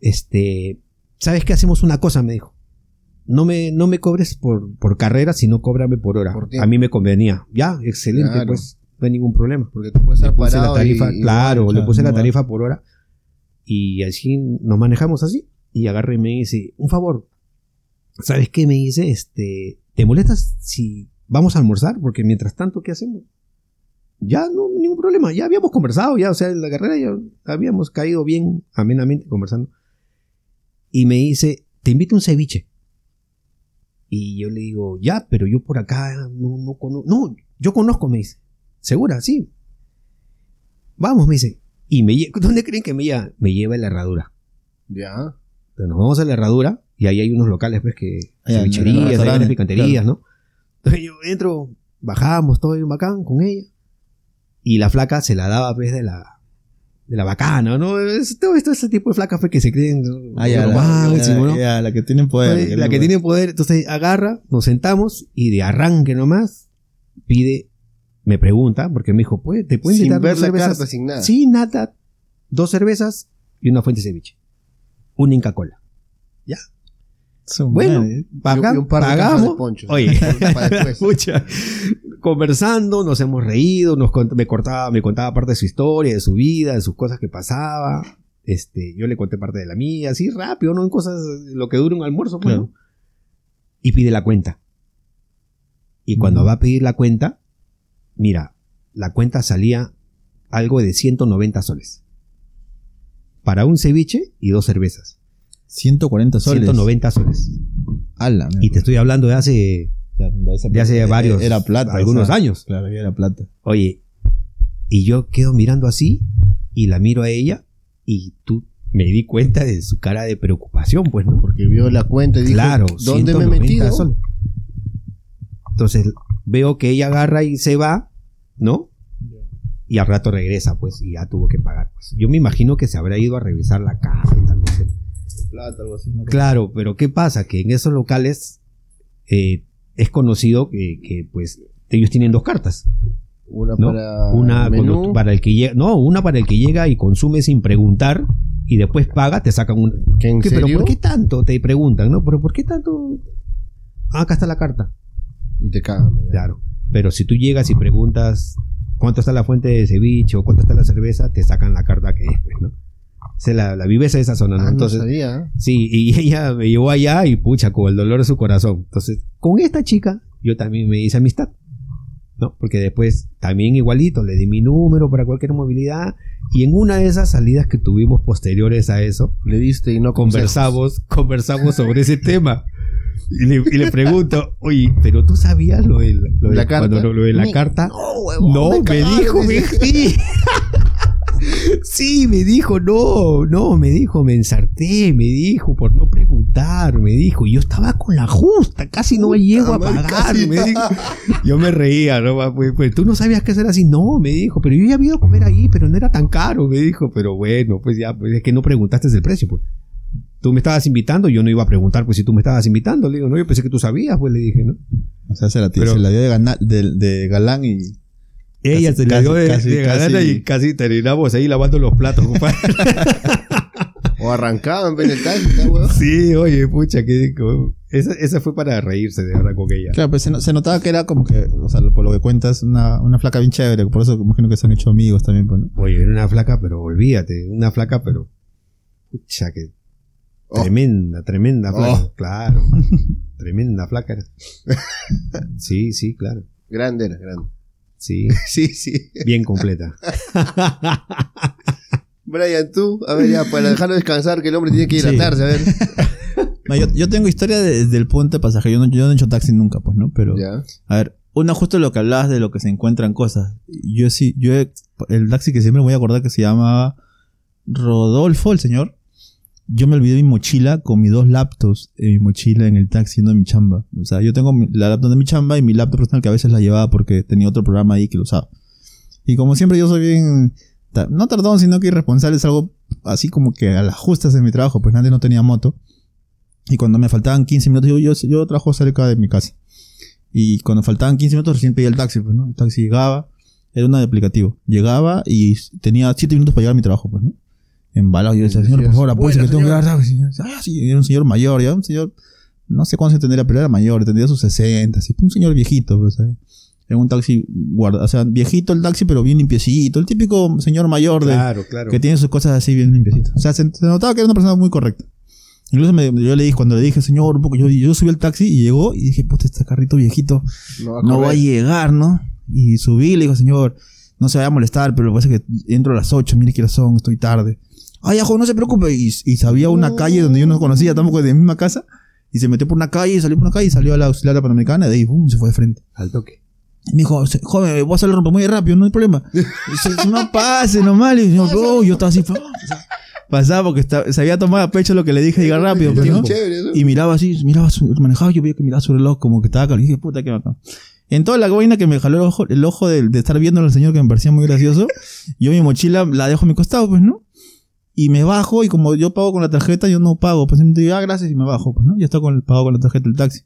Este, ¿sabes qué? Hacemos una cosa, me dijo. No me, no me cobres por, por carrera, sino cóbrame por hora. Por a mí me convenía. Ya, excelente, Claro. pues, no hay ningún problema. Porque tú puedes Le estar puse la parado tarifa, y- y- claro, le claro, puse la va. tarifa por hora y así nos manejamos así. Y agarre y me dice, un favor, ¿sabes qué me dice? Este, ¿te molestas si vamos a almorzar? Porque mientras tanto, ¿qué hacemos? Ya no, ningún problema, ya habíamos conversado, ya, o sea, en la carrera ya habíamos caído bien amenamente conversando. Y me dice, te invito a un ceviche. Y yo le digo, ya, pero yo por acá no, no conozco. No, yo conozco, me dice. ¿Segura? Sí. Vamos, me dice. Y me lle- ¿Dónde creen que me lleva? Me lleva a la herradura. Ya. Entonces nos vamos a la herradura y ahí hay unos locales, pues, que cevicherías, hay picanterías, ¿no? Entonces yo entro, bajamos, todo bien bacán con ella. Y la flaca se la daba, pues, de la, de la bacana, ¿no? Es, todo esto, ese tipo de flacas, pues, que se creen. Ah, ya, la, máximo, ya, ¿no? ya, la que tienen poder. Pues, la que tiene poder, entonces agarra, nos sentamos y de arranque nomás pide, me pregunta, porque me dijo, pues, ¿te pueden Sin invitar ver dos la cervezas? carta, sin nada. Sí, nada. Dos cervezas y una fuente de ceviche. Una Inca Cola. Su Bueno, madre. paga- Y un par de cajas pagamos. de ponchos. Oye, Para después. Pucha, conversando, nos hemos reído, nos cont- me, cortaba, me contaba parte de su historia, de su vida, de sus cosas que pasaba. Este, yo le conté parte de la mía, así rápido, ¿no? En cosas, lo que dura un almuerzo, pues, Claro. ¿no? Y pide la cuenta. Y cuando Mm. va a pedir la cuenta, mira, la cuenta salía algo de 190 soles. Para un ceviche y dos cervezas. 140 soles. 190 soles. Ala, Y te estoy hablando de hace Ya, de, esa- de hace varios- Era plata. algunos años. Claro, ya era plata. Oye, y yo quedo mirando así y la miro a ella y tú me di cuenta de su cara de preocupación, pues, ¿no? Porque vio la cuenta y dijo, claro, ¿dónde me he 190 metido? soles. Entonces veo que ella agarra y se va, ¿no? Y al rato regresa, pues, y ya tuvo que pagar. Pues. Yo me imagino que se habrá ido a revisar la carta, no sé. Plata, algo así. ¿no? Claro, pero ¿qué pasa? Que en esos locales eh, es conocido que, que, pues, ellos tienen dos cartas. Una ¿no? para una menú. para el que llega, no, una para el que llega y consume sin preguntar y después paga, te sacan un ¿Que en ¿Qué, pero? ¿por qué tanto? Te preguntan, ¿no? Pero ¿por qué tanto? Ah, acá está la carta. Y te cagan. Claro. Pero si tú llegas y preguntas cuánto está la fuente de ceviche o cuánto está la cerveza, te sacan la carta que es, pues, ¿no? Es la, la viveza de esa zona, ¿no? Ah, no Entonces, sabía. ¿eh? sí, y ella me llevó allá y pucha, con el dolor de su corazón. Entonces, con esta chica, yo también me hice amistad. ¿no? Porque después también igualito le di mi número para cualquier movilidad y en una de esas salidas que tuvimos posteriores a eso Le diste y no consejos. conversamos conversamos sobre ese tema y le, y le pregunto oye pero tú sabías lo de la, lo de- ¿La carta? cuando lo, lo de la carta No, huevón, no me cagaron, dijo me, sí. sí me dijo no no me dijo me ensarté me dijo por no preguntar me dijo. Y yo estaba con la justa, casi no llego a pagar, me dijo. Yo me reía, ¿no? Pues, pues, tú no sabías qué hacer así. No, me dijo, pero yo ya había ido a comer ahí, pero no era tan caro, me dijo. Pero bueno, pues ya, pues es que no preguntaste el precio, pues. Tú me estabas invitando, yo no iba a preguntar, pues si tú me estabas invitando, le digo, no, yo pensé que tú sabías, pues le dije, ¿no? O sea, se la, Pero- se la dio de, gana- de, de galán y... Ella Casi- se le dio de, casi- de casi- y casi terminamos ahí lavando los platos, compadre. O arrancaban en está, weón. sí, oye, pucha, que esa, esa fue para reírse de verdad con ella. Claro, pues se notaba que era como que, o sea, por lo que cuentas, una, una flaca bien chévere. Por eso imagino que se han hecho amigos también, pues, ¿no? Oye, era una flaca, pero olvídate, una flaca, pero. Pucha, que. Oh. Tremenda, tremenda flaca. Oh. Claro. tremenda flaca era. Sí, sí, claro. Grande era, grande. Sí, Sí, sí. bien completa. Brian, tú, a ver, ya, para dejarlo descansar, que el hombre tiene que Sí. hidratarse, a ver. No, yo, yo tengo historia de- desde el puente. Yo no, yo no he hecho taxi nunca, pues, ¿no? Pero, Ya. a ver, una justo lo que hablabas de lo que se encuentran cosas. Yo sí, yo he- el taxi que siempre me voy a acordar que se llamaba Rodolfo, el señor. Yo me olvidé mi mochila con mis dos laptops en mi mochila en el taxi yendo a mi chamba. O sea, yo tengo la laptop de mi chamba y mi laptop personal que a veces la llevaba porque tenía otro programa ahí que lo usaba. Y como siempre yo soy bien, no tardón, sino que irresponsable, es algo así como que a las justas en mi trabajo, pues nadie no tenía moto. Y cuando me faltaban 15 minutos, yo, yo, yo trabajo cerca de mi casa. Y cuando faltaban 15 minutos recién pedía el taxi, pues, ¿no? El taxi llegaba, era un aplicativo. Llegaba y tenía 7 minutos para llegar a mi trabajo, pues, ¿no? Embalado, yo decía, señor, por favor, apúrese que tengo que taxi. Ah, sí, era un señor mayor, ya un señor, no sé cuánto se tendría, pero era mayor, tendría sus 60, así, un señor viejito, pues, ¿sabes? En un taxi, guarda, o sea, viejito el taxi, pero bien limpiecito, el típico señor mayor de, Claro, claro. que tiene sus cosas así bien limpiecitas. O sea, se, se notaba que era una persona muy correcta. Incluso me- yo le dije, cuando le dije, señor, un poco, yo, yo subí al taxi y llegó y dije, puta, este carrito viejito No va a no va a llegar, ¿no? Y subí y le digo, señor, no se vaya a molestar, pero lo que pasa es que entro a las 8, mire qué hora son, estoy tarde. Ay, ajo, no se preocupe. Y, y sabía una calle donde yo no conocía tampoco de mi misma casa. Y se metió por una calle, salió por una calle y salió a la auxiliar panamericana y de ahí, ¡pum! se fue de frente. Al toque. Y me dijo, "Se- joven, voy a hacer el rompe muy rápido, no hay problema. Dice, no pase nomás. Y yo, "Oh", yo estaba así, o sea, pasaba porque estaba- se había tomado a pecho lo que le dije, llegar rápido, pues, ¿no? Chévere, ¿no? Y miraba así, miraba, su, manejaba, yo veía que miraba su reloj como que estaba, y dije, puta, qué bacán. En toda la vaina que me jaló el ojo, el ojo de, estar viendo al señor que me parecía muy gracioso, yo mi mochila la dejo a mi costado, pues, ¿no? Y me bajo, y como yo pago con la tarjeta, yo no pago, pues simplemente digo, ah, gracias, y me bajo, pues, ¿no? Ya está con el pago con la tarjeta del taxi.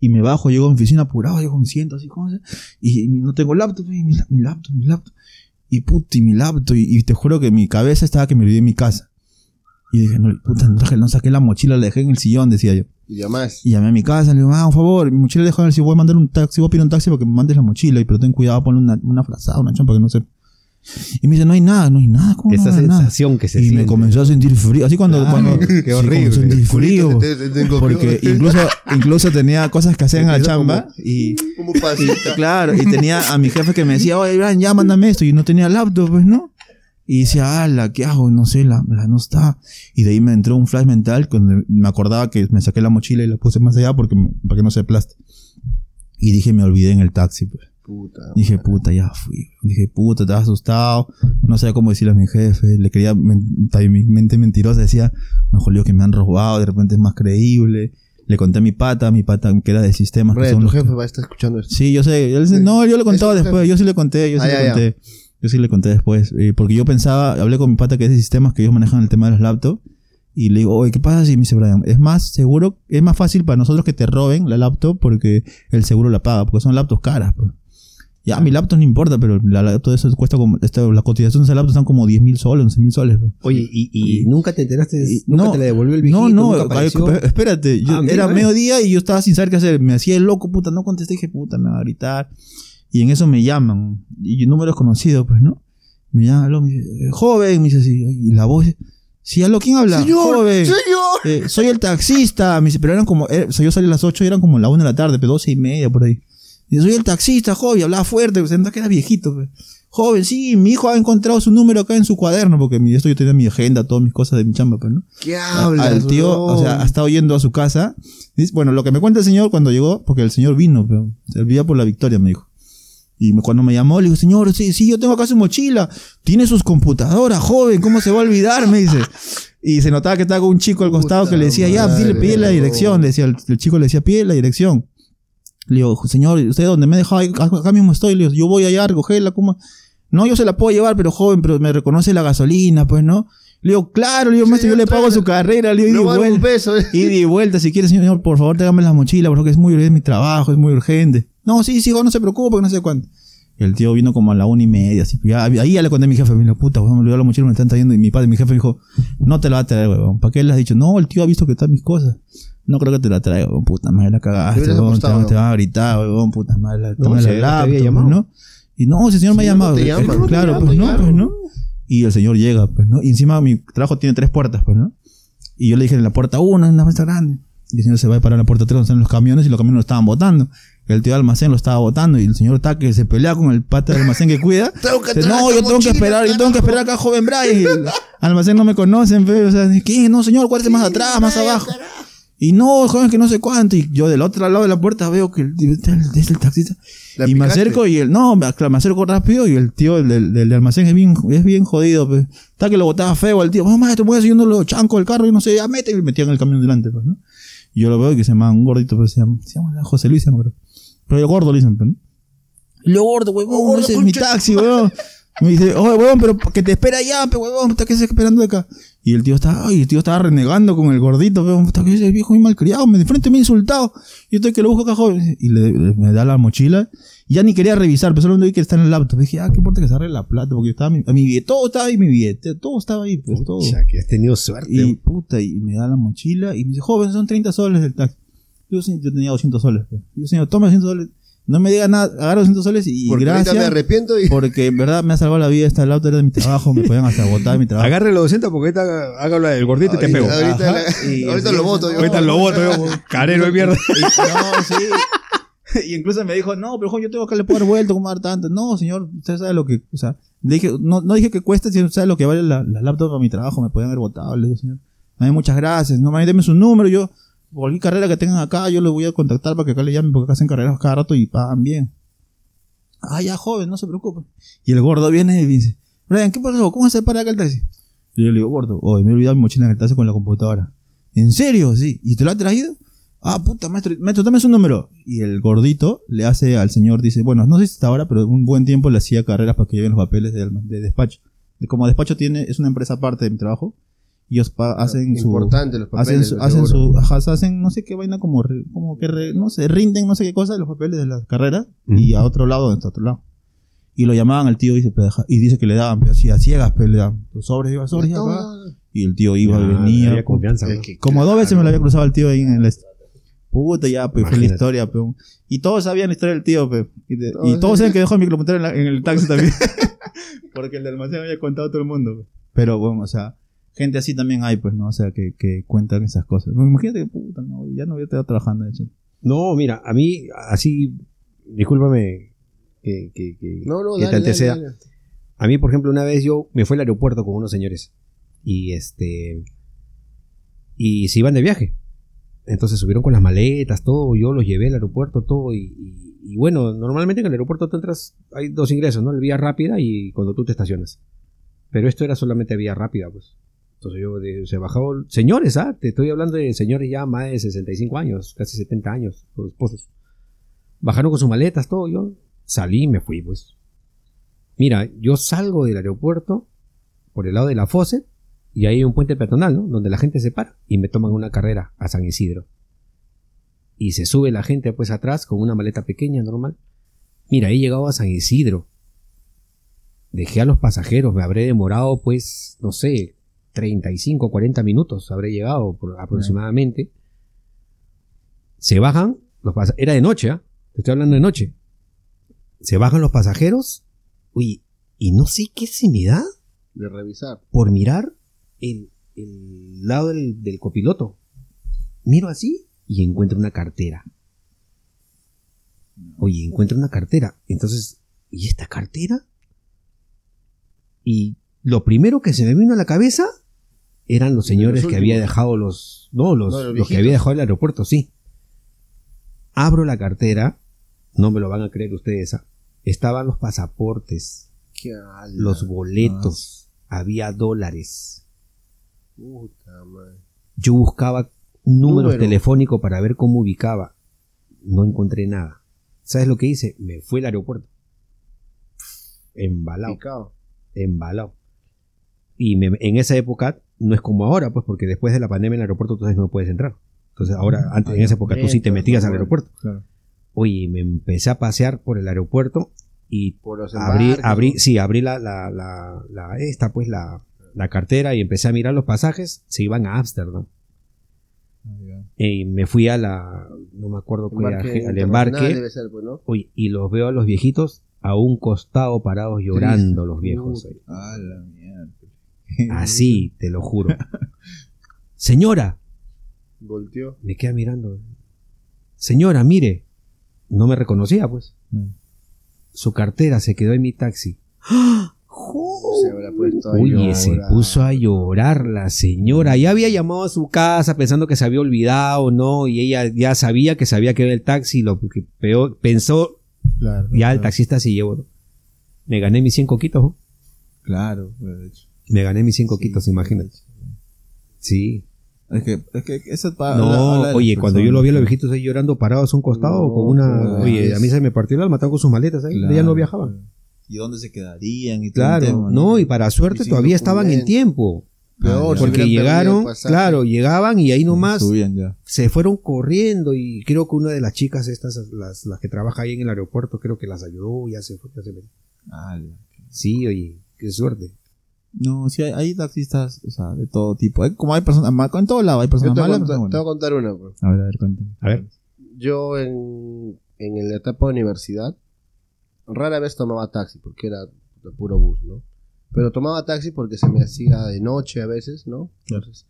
Y me bajo, llego a mi oficina apurado, llego, me siento así, ¿cómo se? Y, no tengo laptop, y mi, la- mi laptop, mi laptop. Y puta, y mi laptop, y, y te juro que mi cabeza estaba que me olvidé en mi casa. Y dije, no, puta, no saqué la mochila, la dejé en el sillón, decía yo. Y además, Y llamé a mi casa, le digo, ah, por favor, mi mochila la dejó en el sillón, voy a mandar un taxi, voy a pedir un taxi para que me mandes la mochila, y pero ten cuidado, ponle una, una frazada, una chompa que no sé. Y me dice, no hay nada, no hay nada, ¿cómo Esa no hay nada? sensación que se Y me comenzó a sentir frío, así cuando, Claro, cuando qué sí, horrible. comenzó a sentir frío. Te- te- te- tengo Porque incluso, incluso tenía cosas que hacer en la como- chamba y, Como pasita. Claro, y tenía a mi jefe que me decía, oye, Brian, ya mándame esto. Y no tenía laptop, pues, ¿no? Y decía, ala, ¿qué hago? No sé, la, la no está. Y de ahí me entró un flash mental cuando me acordaba que me saqué la mochila y la puse más allá porque me- para que no se aplaste. Y dije, me olvidé en el taxi, pues. Puta. Dije, puta, ya fui. Dije, puta, estaba asustado. No sabía cómo decirle a mi jefe. Le quería, mi mente mentirosa decía, me jodió que me han robado, de repente es más creíble. Le conté a mi pata, mi pata que era de sistemas. que Brian, son tu los jefe va a estar escuchando esto. Sí, yo sé. Él no, yo le contaba después. Yo sí le conté, yo sí Ah, le ya, ya. Yo sí le conté después. eh, porque yo pensaba, hablé con mi pata que es de sistemas que ellos manejan el tema de los laptops. Y le digo, oye, ¿qué pasa si me dice Brian? Es más seguro, es más fácil para nosotros que te roben la laptop porque el seguro la paga, porque son laptops caras, pues. Ya, mi laptop no importa, pero la laptop eso cuesta como, esto, la cotización de ese laptop están como 10 mil soles, 11 mil soles. pues. Oye, ¿y, y nunca te enteraste? Y- ¿Nunca no, te la devolvió el viejito? No, no, espérate, yo, Ah, mira, era mediodía y yo estaba sin saber qué hacer. Me hacía el loco, puta, no contesté, dije, puta, me va a gritar. Y en eso me llaman, y número es conocido, pues, ¿no? Me llaman, aló, me dice, eh, joven, me dice así, y la voz, sí, aló, ¿quién habla? Señor, joven, señor. eh, soy el taxista, me dice, pero eran como, eh, o sea, yo salí a las 8 y eran como la 1 de la tarde, pero 12 y media por ahí. Y soy el taxista, joven, hablaba fuerte, pues, que era viejito, pues. Joven, sí, mi hijo ha encontrado su número acá en su cuaderno, porque mi, esto yo tenía mi agenda, todas mis cosas de mi chamba, pues, ¿no? ¿Qué hablas? al tío, o sea, ha estado yendo a su casa. Dice, Bueno, lo que me cuenta el señor cuando llegó, porque el señor vino, pero se vivía por la victoria, me dijo. Y cuando me llamó, le digo, señor, sí, sí, yo tengo acá su mochila. Tiene sus computadoras, joven, ¿cómo se va a olvidar? Me dice. Y se notaba que estaba con un chico al costado que le decía, ya, Puta dile, pide la dirección. Le decía, el, el chico le decía, pide la dirección. Le digo, señor, ¿usted dónde me ha dejado? Acá, mismo estoy. Le digo, yo voy allá a recogerla. ¿cómo? No, yo se la puedo llevar, pero joven, pero me reconoce la gasolina, pues, ¿no? Le digo, claro, le digo, maestro, yo le pago su carrera. Le digo, No y vale un vuelta. peso. eh. Y vuelta, si quiere, señor, por favor, tráigame la mochila, porque es muy es mi trabajo, es muy urgente. No, sí, sí, no se preocupe, no sé cuánto. Y el tío vino como a la una y media, así, ya- ahí ya le conté a mi jefe, me dijo, puta, weón, me olvidó la mochila, me están trayendo, y mi padre, mi jefe dijo, no te la va a traer, weón, ¿para qué le has dicho? No, el tío ha visto que están mis cosas. No creo que te la traiga, weón, puta madre, la cagaste, weón, te, apostado, te van a gritar, weón, puta madre, la, No, la laptop, llamado. ¿no? Y no, ese señor me ha no llamado. Eh, llaman, no claro, pues no, pues no. Y el señor llega, pues, ¿no? Y encima mi trabajo tiene tres puertas, pues, ¿no? Y yo le dije en la puerta uno, una mesa grande. Y el señor se va a parar en la puerta tres donde están los camiones y los camiones lo estaban botando. El tío del almacén lo estaba botando y el señor está que se pelea con el pata del almacén que cuida. Tengo que Dice, no, yo tengo que esperar, yo tengo que esperar acá, joven Brian. Y el almacén no me conocen, pero, o sea, ¿qué? No, señor, cuárese más atrás, más abajo. Y no, joven, que no sé cuánto. Y yo del otro lado de la puerta veo que el, es el taxista. ¿La Y me acerco y el, no, me, acerco rápido y el tío del, del, almacén es bien, es bien jodido, pues. Está que lo botaba feo al tío. No, maestro, voy haciendo los chancos del carro y no sé, ya mete y me metía en el camión delante, pues, ¿no? Y yo lo veo y que se llama un gordito, pues se llama, se llama José Luis, se llama, creo. Pero yo gordo le dicen, ¿no? Yo gordo, huevón, ese es mi taxi, huevón. Me dice, oye, huevón, pero que te espera allá, pe, huevón, puta, que se esperando acá. Y el tío estaba, ay, el tío estaba renegando con el gordito, huevón, puta, que ese viejo muy malcriado, me de frente me ha insultado. Y yo estoy que lo busco acá, joven. Y le, le- me da la mochila. Y ya ni quería revisar, pero solo vi que está en el laptop. Dije, ah, qué importa que se arregle la plata, porque estaba mi, mi billete, todo estaba ahí, mi billete, todo estaba ahí, pues, todo. Ya que has tenido suerte. Y puta, y me da la mochila y me dice, joven, son 30 soles del taxi. Yo, "Sí, yo tenía 200 soles. pues. Yo, señor, toma 200 soles. No me diga nada, agarro 200 soles y Porque ahorita gracias. me arrepiento y. Porque en verdad me ha salvado la vida. Esta el auto era de mi trabajo, me podían hasta botar de mi trabajo. Agarre los 200 porque ahorita haga la del gordito y te pego. Ahorita, la- Y- ahorita lo voto. yo. Ahorita lo voto, yo, carero de mierda. Y- no, sí. Y incluso me dijo, no, pero yo tengo que le poder vuelto, ¿cómo dar tanto? No, señor, usted sabe lo que, o sea, le dije, no, no dije que cuesta, sino sabe lo que vale la, la laptop para mi trabajo, me podían haber votado, le digo, señor. Ay, muchas gracias, no, me deme su número, yo, cualquier carrera que tengan acá, yo le voy a contactar para que acá le llamen, porque acá hacen carreras cada rato y pagan bien. Ah, ya, joven, no se preocupe. Y el gordo viene y dice, Brian, ¿qué pasó? ¿Cómo se para acá el taxi? Y yo le digo, gordo, hoy me he olvidado mi mochila en el taxi con la computadora. ¿En serio? Sí. ¿Y te lo ha traído? Ah, puta, maestro, maestro, dame su número. Y el gordito le hace al señor, dice, bueno, no sé si hasta ahora, pero un buen tiempo le hacía carreras para que lleven los papeles de, de despacho. De- Como despacho tiene, es una empresa aparte de mi trabajo, ellos pa- hacen su... Importante los Hacen, papeles. su, de hacen su, ajá, hacen no sé qué vaina como, re- como que, re- no sé, rinden no sé qué cosa de los papeles de la carrera y a otro lado, a otro lado. Y lo llamaban al tío y dice, "Pero deja-", y dice que le daban, pero así a ciegas, pero le daban los sobres, iba sobres, No, acá. Y el tío iba y Ah, venía. había confianza. Es ¿no? Como dos veces me lo había cruzado el tío ahí en el Puta, ya, pues fue la historia, pe. Y todos sabían la historia del tío, pe. Y, de- y Todos todos saben que dejó el micromotor en, la- en el taxi también. Porque el del almacén había contado a todo el mundo, pe. Pero bueno, o sea, gente así también hay, pues, ¿no? O sea, que, que cuentan esas cosas. Imagínate que, puta, no, ya no voy a estar trabajando, de hecho. No, mira, a mí, así, discúlpame que, que, que, No, no, que dale, dale, dale. A mí, por ejemplo, una vez yo me fui al aeropuerto con unos señores y este y se iban de viaje. Entonces subieron con las maletas, todo, yo los llevé al aeropuerto, todo y, y- y bueno, normalmente en el aeropuerto tú entras, hay dos ingresos, ¿no? El vía rápida y cuando tú te estacionas. Pero esto era solamente vía rápida, pues. Entonces yo de- se bajó, señores, ah, te estoy hablando de señores ya más de 65 años, casi 70 años, los esposos. Bajaron con sus maletas, todo, yo salí y me fui, pues. Mira, yo salgo del aeropuerto por el lado de la Fawcett y hay un puente peatonal, ¿no? Donde la gente se para y me toman una carrera a San Isidro. Y se sube la gente pues atrás con una maleta pequeña, normal. Mira, he llegado a San Isidro. Dejé a los pasajeros, me habré demorado pues, no sé, 35, 40 minutos habré llegado por- aproximadamente. Se bajan, los pas- era de noche, ¿ah? Te estoy hablando de noche. Se bajan los pasajeros, uy, y no sé qué se me da De revisar. por mirar el, el lado del, del copiloto. Miro así y encuentro una cartera. Oye, encuentro una cartera. Entonces, ¿y esta cartera? Y lo primero que se me vino a la cabeza eran los señores Los que había dejado los... No, los, No, los los que había dejado el aeropuerto, sí. Abro la cartera, no me lo van a creer ustedes. ah. Estaban los pasaportes, los boletos, había dólares. Puta madre. Yo buscaba números Número. telefónicos para ver cómo ubicaba. No encontré nada. ¿Sabes lo que hice? Me fui al aeropuerto. Embalado. Picado. embalado. Y me- en esa época no es como ahora, pues, porque después de la pandemia en el aeropuerto entonces no puedes entrar. Entonces ahora, antes, en esa época tú sí te metías al aeropuerto. Claro. Oye, me empecé a pasear por el aeropuerto y Por los abrí, sí, abrí la, la, la, la- esta, pues, la, la cartera y empecé a mirar los pasajes, se iban a Ámsterdam. Ah. Y me fui a la, no me acuerdo qué, Embarque al embarque, Debe ser, pues, ¿no? oye, y los veo a los viejitos a un costado parados llorando los viejos. Ah, la mierda. Así, te lo juro. Señora, Volteó. me queda mirando. Señora, mire. No me reconocía, pues. Mm. Su cartera se quedó en mi taxi. Se habrá puesto a Oye, se puso a llorar la señora. Ya había llamado a su casa pensando que se había olvidado, ¿no? Y ella ya sabía que se había quedado el taxi. Lo que peor, pensó, Claro. ya el taxista se llevó. Me gané mis 100 coquitos. ¿no? Claro, de hecho. Me gané mis 100 coquitos, imagínate. Sí. Es que, es que eso es para. No, de las oye, cuando yo lo vi a los viejitos ahí llorando parados a un costado No, con una... claro. Oye, a mí se me partió el alma, con sus maletas ahí, Claro, ya no viajaban. ¿Y dónde se quedarían? Y Claro, tema, no, y para suerte Y todavía estaban en tiempo. Peor, Porque llegaron, claro, llegaban y ahí nomás se fueron corriendo y creo que una de las chicas estas, las, las que trabaja ahí en el aeropuerto, creo que las ayudó, ya se fue, ya se fue. Ah, la- Sí, oye, qué suerte. No, sí, hay, hay taxistas, o sea, de todo tipo. Hay- como hay personas malas, en todo lado hay personas te voy, a malas. te voy a contar una, pues. A ver, a ver, cuéntame. A ver. Yo en, en la etapa de universidad rara vez tomaba taxi porque era de puro bus, ¿no? Pero tomaba taxi porque se me hacía de noche a veces, ¿no? Claro. Entonces,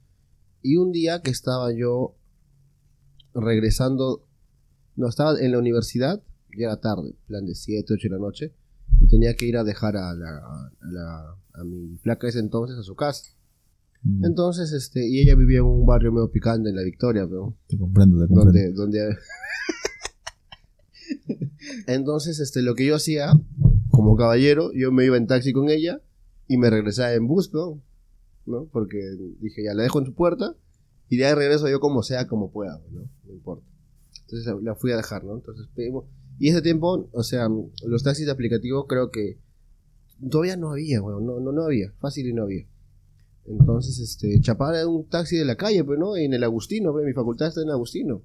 y un día que estaba yo regresando, no, estaba en la universidad, ya era tarde, plan de 7, 8 de la noche, y tenía que ir a dejar a, la, a, la- a mi flaca ese entonces a su casa. Mm, Entonces, este, y ella vivía en un barrio medio picante en La Victoria, pero Te comprendo, te comprendo. donde, donde entonces este lo que yo hacía como caballero yo me iba en taxi con ella y me regresaba en bus ¿no? ¿no? porque dije ya la dejo en su puerta y de ahí regreso yo como sea como pueda no no importa entonces la, la fui a dejar no entonces pedimos y ese tiempo o sea los taxis de aplicativo creo que todavía no había weón, no, no no había fácil y no había entonces este chapar era un taxi de la calle pues no en el Agustino pues, mi facultad está en Agustino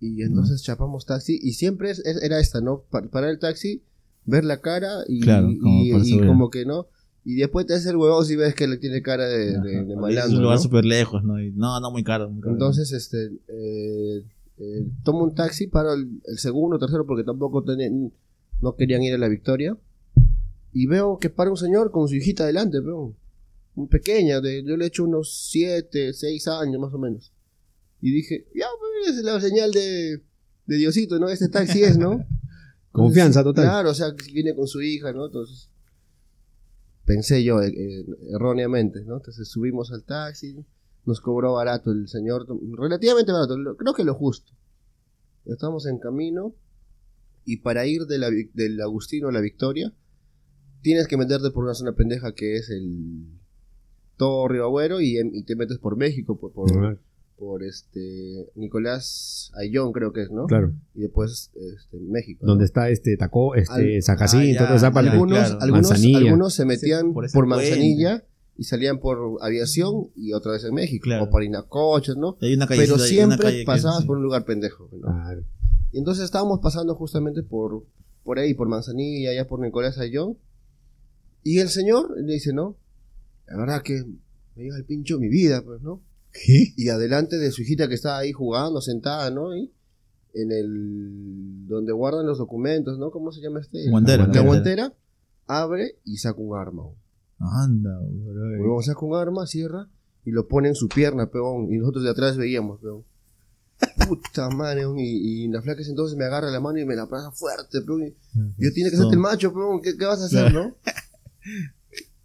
y entonces chapamos taxi y siempre es- es- era esta, ¿no? Pa- Parar el taxi, ver la cara y, Claro, como y- como que no. Y después te hace el huevo si ves que le tiene cara de, de, de Ajá. malandro, Es un lugar ¿no? súper lejos, ¿no? Y- no, no, muy caro. muy caro. Entonces, este, eh, eh, tomo un taxi, paro el, el segundo, tercero, porque tampoco tenían- no querían ir a la Victoria. Y veo que para un señor con su hijita adelante. Un pequeña, de, yo le he hecho unos 7, 6 años más o menos. Y dije, ya, pues es la señal de, de Diosito, ¿no? Este taxi es, ¿no? Confianza total. Claro, o sea, viene con su hija, ¿no? Entonces, pensé yo eh, eh, erróneamente, ¿no? Entonces subimos al taxi, nos cobró barato el señor, relativamente barato, lo- creo que lo justo. Estamos en camino y para ir de la, Vic- del Agustino a la Victoria, tienes que meterte por una zona pendeja que es el todo Río Agüero y, en- y te metes por México, por, por, por este Nicolás Ayllón creo que es, ¿no? Claro. Y después este, México. ¿no? Donde está este Tacó, este Al- Zacacinto, ah, esa parte. algunos, claro. algunos, algunos se metían por Manzanilla y salían por aviación y otra vez en México. Claro. O por Inacochos, ¿no? Hay una calle, Pero hay una siempre que- pasabas sí. por un lugar pendejo. ¿no? Claro. Y entonces estábamos pasando justamente por, por ahí, por Manzanilla, allá por Nicolás Ayllón. Y el señor le dice, no, la verdad que me llega el pincho mi vida, pues, ¿no? ¿Qué? Y adelante de su hijita que estaba ahí jugando, sentada, ¿no? Y en el... donde guardan los documentos, ¿no? ¿Cómo se llama este? Guantera, La guantera. Abre y saca un arma. Anda, bro. Luego saca un arma, cierra y lo pone en su pierna, peón. Y nosotros de atrás veíamos, peón. Puta madre, y, y la flaca entonces me agarra la mano y me la abraza fuerte, peón. Y yo tiene que hacerte el macho, peón. ¿Qué, qué vas a hacer, no?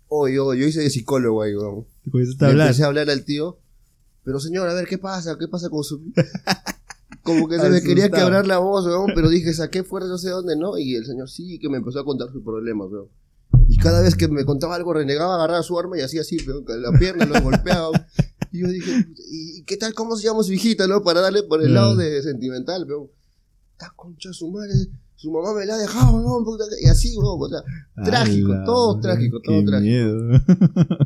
Oye, oye, yo hice de psicólogo ahí, weón. Te comenzaste a hablar. empecé a hablar al tío. Pero señor, a ver, ¿qué pasa? ¿Qué pasa con su...? Como que se me quería quebrar la voz, weón, pero dije, saqué fuerza no sé dónde, ¿no? Y el señor sí, que me empezó a contar sus problemas, weón. Y cada vez que me contaba algo renegaba, agarraba su arma y hacía así, con la pierna lo golpeaba. Y yo dije, ¿y qué tal? ¿Cómo se llama su hijita, no? Para darle por el lado de sentimental, pero... Está concha su madre, su mamá me la ha dejado, ¿no? Y así, weón, o sea, trágico, todo trágico, todo trágico. miedo.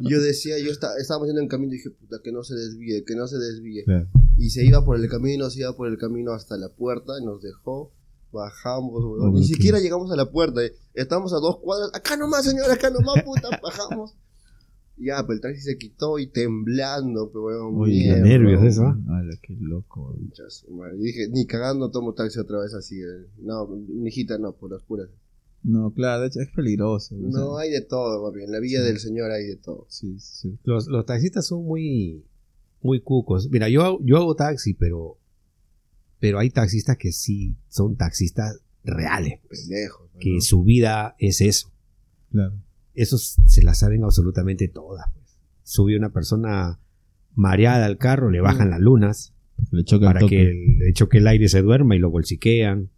Yo decía, yo estaba, estábamos yendo en camino y dije, puta, que no se desvíe, que no se desvíe. Claro. Y se iba por el camino, se iba por el camino hasta la puerta y nos dejó. Bajamos, weón. Ni siquiera llegamos a la puerta. eh. Estamos a dos cuadras. Acá nomás, señora, acá nomás, puta, bajamos. Ya, pero el taxi se quitó y temblando, pero weón. Oye, mierda, qué nervios weón. eso, ¿ah? Qué loco. Concha su madre. Y dije, ni cagando tomo taxi otra vez así. eh. No, una hijita no, por las puras. No, claro, de hecho es peligroso. sea, No, hay de todo, papi. En la vida del señor hay de todo. Sí, sí. Los, los taxistas son muy, muy cucos. Mira, yo, hago- yo hago taxi, pero, pero hay taxistas que sí son taxistas reales, pues, Pendejos. ¿no? que su vida es eso. Claro. Esos se la saben absolutamente todas. Pues. Sube una persona mareada al carro, le bajan las lunas Le choca el para toque. que le choque el aire se duerma y lo bolsiquean.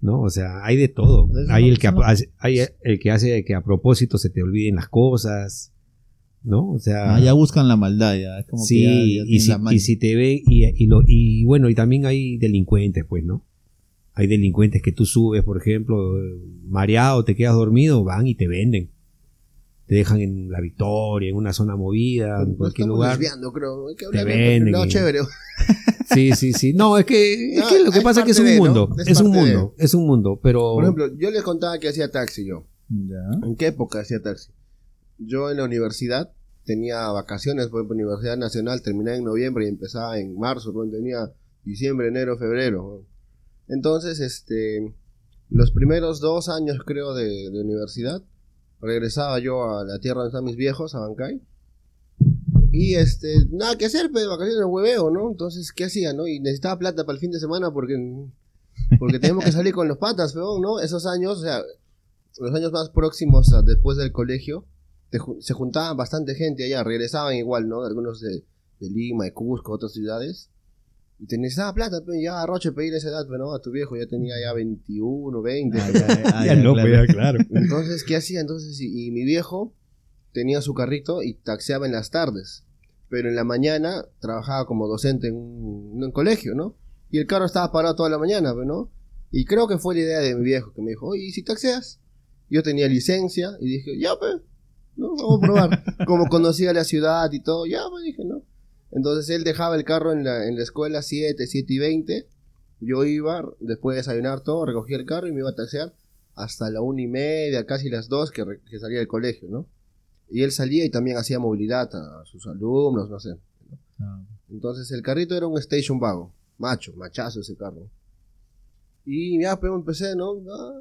¿No? O sea, hay de todo. Hay el que, hace- hay el que hace que a propósito se te olviden las cosas. ¿No? O sea. Ah, ya buscan la maldad, ya. Es como sí, que ya, ya y, si, la y si te ven, y, y, lo, y bueno, y también hay delincuentes, pues, ¿no? Hay delincuentes que tú subes, por ejemplo, mareado, te quedas dormido, van y te venden. Te dejan en la Victoria, en una zona movida, en cualquier lugar. desviando, creo. Hay que Te hablar bien, venden No, y- chévere. Sí, sí, sí. No, es que, es No, que lo que es pasa es que es un de, ¿no? mundo. Es Es un de. mundo, es un mundo, pero... Por ejemplo, yo les contaba que hacía taxi yo. Ya. ¿En qué época hacía taxi? Yo en la universidad tenía vacaciones, por ejemplo, Universidad Nacional, terminaba en noviembre y empezaba en marzo, pues tenía diciembre, enero, febrero. Entonces, este, los primeros dos años, creo, de, de universidad, regresaba yo a la tierra donde están mis viejos, a Bancay. Y este, nada que hacer, pues, vacaciones de hueveo, ¿no? Entonces, ¿qué hacía, no? Y necesitaba plata para el fin de semana porque, porque que salir con los patas, pero, ¿no? Esos años, o sea, los años más próximos después del colegio, se juntaban bastante gente allá, regresaban igual, ¿no? Algunos de, de Lima, de Cusco, otras ciudades. Y te necesitaba plata, pues, ya Roche pedir esa edad, pero no, a tu viejo ya tenía ya 21, 20. Ah, ya, ah, ya ya, no, claro. pues, ya, claro. Entonces, ¿qué hacía? Entonces, y, y mi viejo tenía su carrito y taxeaba en las tardes. Pero en la mañana trabajaba como docente en un, en un colegio, ¿no? Y el carro estaba parado toda la mañana, ¿no? Y creo que fue la idea de mi viejo, que me dijo, oye, ¿y si taxeas? Yo tenía licencia y dije, ya, pues, ¿no? Vamos a probar. como conocía la ciudad y todo, ya, pues, dije, ¿no? Entonces él dejaba el carro en la, en la escuela 7, 7 y 20. Yo iba, después de desayunar todo, recogía el carro y me iba a taxear hasta la una y media, casi las dos que, que salía del colegio, ¿no? Y él salía y también hacía movilidad a sus alumnos, no sé. Ah, Entonces el carrito era un station vago, macho, machazo ese carro. Y ya, pero empecé, ¿no? Ah,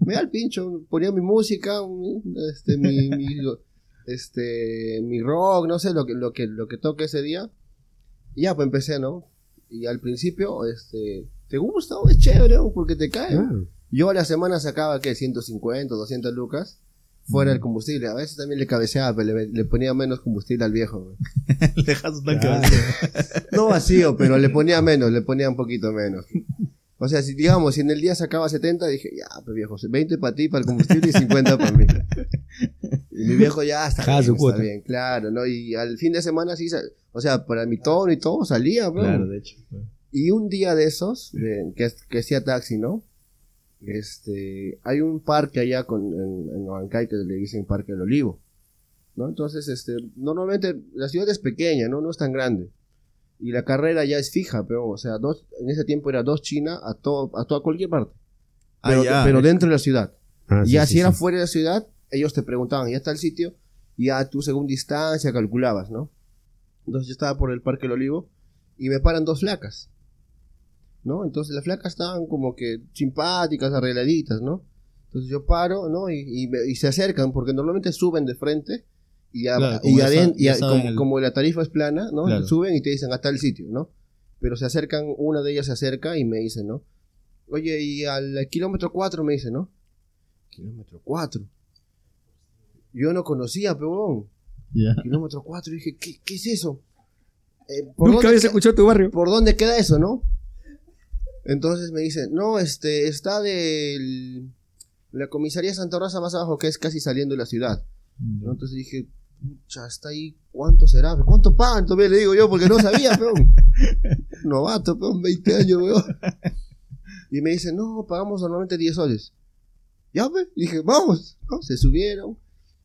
me da el pincho, ponía mi música, este, mi, mi, este, mi rock, no sé, lo que, lo que, lo que toque ese día. Y ya, pues empecé, ¿no? Y al principio, este, ¿te gusta? Es chévere, porque te cae. Claro. Yo a la semana sacaba, ¿qué? 150, 200 lucas. Fuera el combustible. A veces también le cabeceaba, pero le, le ponía menos combustible al viejo. Le dejas un tanque Claro. No vacío, pero le ponía menos, le ponía un poquito menos. O sea, si digamos, si en el día sacaba 70, dije, ya, pues viejo, 20 para ti, para el combustible y 50 para mí. Y mi viejo ya está bien, su está bien, claro, ¿no? Y al fin de semana sí, o sea, para mi tono y todo salía, bro. Claro, de hecho. Y un día de esos, de- que, que hacía taxi, ¿no? Este, hay un parque allá con, en, en que le dicen Parque del Olivo, ¿no? Entonces, este, normalmente la ciudad es pequeña, ¿no? No es tan grande. Y la carrera ya es fija, pero, o sea, dos, en ese tiempo era dos China a todo, a toda cualquier parte. Ah, Pero, ya. pero dentro de la ciudad. Ah, Y sí, ya sí, si era sí. fuera de la ciudad, ellos te preguntaban, ¿ya está el sitio? Y ya tú según distancia calculabas, ¿no? Entonces yo estaba por el Parque del Olivo y me paran dos flacas, ¿no? Entonces las flacas estaban como que simpáticas, arregladitas, ¿no? Entonces yo paro, ¿no? Y, y me- y se acercan porque normalmente suben de frente y, Claro, como y, ya aden- sa- y a- como, el- como la tarifa es plana, ¿no? Claro. Suben y te dicen hasta el sitio, ¿no? Pero se acercan, una de ellas se acerca y me dice, ¿no? Oye, y al kilómetro 4 me dice, ¿no? Kilómetro 4. Yo no conocía, peón. Ya. Kilómetro 4. Dije, ¿qué, qué es eso? Eh, ¿por, Nunca habías escuchado tu barrio. ¿Por dónde queda eso, no? Entonces me dice, no, este, está del... la comisaría Santa Rosa más abajo, que es casi saliendo de la ciudad. ¿no? Entonces dije, pucha, está ahí, ¿cuánto será? ¿Cuánto pagan? Todavía le digo yo, porque no sabía, peón. Novato, peón, 20 años, weón. Y me dice, no, pagamos normalmente 10 soles. Ya, pues, dije, vamos, ¿no? Se subieron.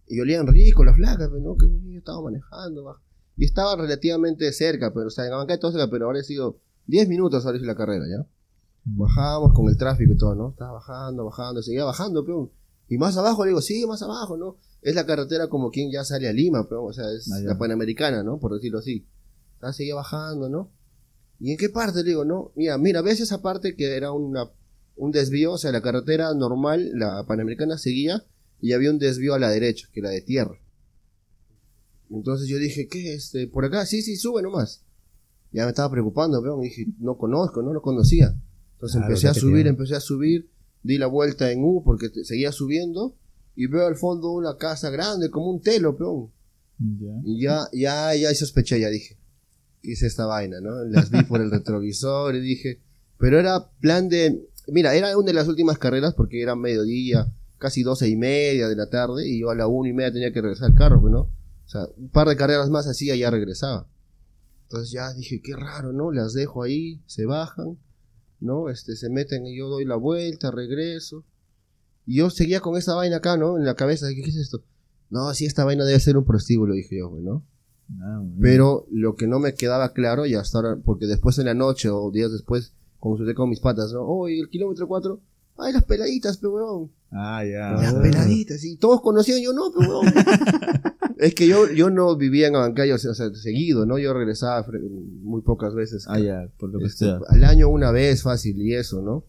Y olían rico las flacas, pero no, que yo estaba manejando, va. Y estaba relativamente cerca, pero, o sea, en Abancay todo cerca, pero ahora sido 10 minutos ahora hice la carrera, ¿ya? Bajábamos con el tráfico y todo, ¿no? Estaba bajando, bajando, seguía bajando, peón. Y más abajo, le digo, sí, más abajo, ¿no? Es la carretera como quien ya sale a Lima, pero, o sea, es Ah, la Panamericana, ¿no? Por decirlo así. Ah, seguía bajando, ¿no? ¿Y en qué parte? Le digo, no, mira, mira, ves esa parte que era una, un desvío, o sea, la carretera normal, la Panamericana seguía y había un desvío a la derecha, que era de tierra. Entonces yo dije, ¿qué? Este, por acá, sí, sí, sube nomás. Ya me estaba preocupando, peón, dije, no conozco, no lo conocía. Entonces Claro, empecé a subir, empecé a subir, di la vuelta en U porque te- seguía subiendo y veo al fondo una casa grande, como un telo, peón. Ya. Y ya, ya, ya sospeché, ya dije, ¿qué es esta vaina, no? Las vi por el retrovisor y dije, pero era plan de, mira, era una de las últimas carreras porque era mediodía, casi doce y media de la tarde y yo a la una y media tenía que regresar al carro, pues, ¿no? O sea, un par de carreras más hacía y ya regresaba. Entonces ya dije, qué raro, ¿no? Las dejo ahí, se bajan, ¿no? Este, se meten y yo doy la vuelta, regreso. Y yo seguía con esa vaina acá, ¿no? En la cabeza, ¿qué es esto? No, sí, esta vaina debe ser un prostíbulo, dije yo, güey, ¿no? Ah. Pero lo que no me quedaba claro, y hasta ahora, porque después en la noche o días después, consulté con mis patas, ¿no? Oh, y el kilómetro 4, ay, las peladitas, pe weón. Ah, ya. Las Ah. peladitas, y todos conocían, yo no, pe weón. es que yo, yo no vivía en Abancay, o sea, seguido, ¿no? Yo regresaba muy pocas veces. Ah, ya, por lo que Este, sea. al año una vez fácil, y eso, ¿no?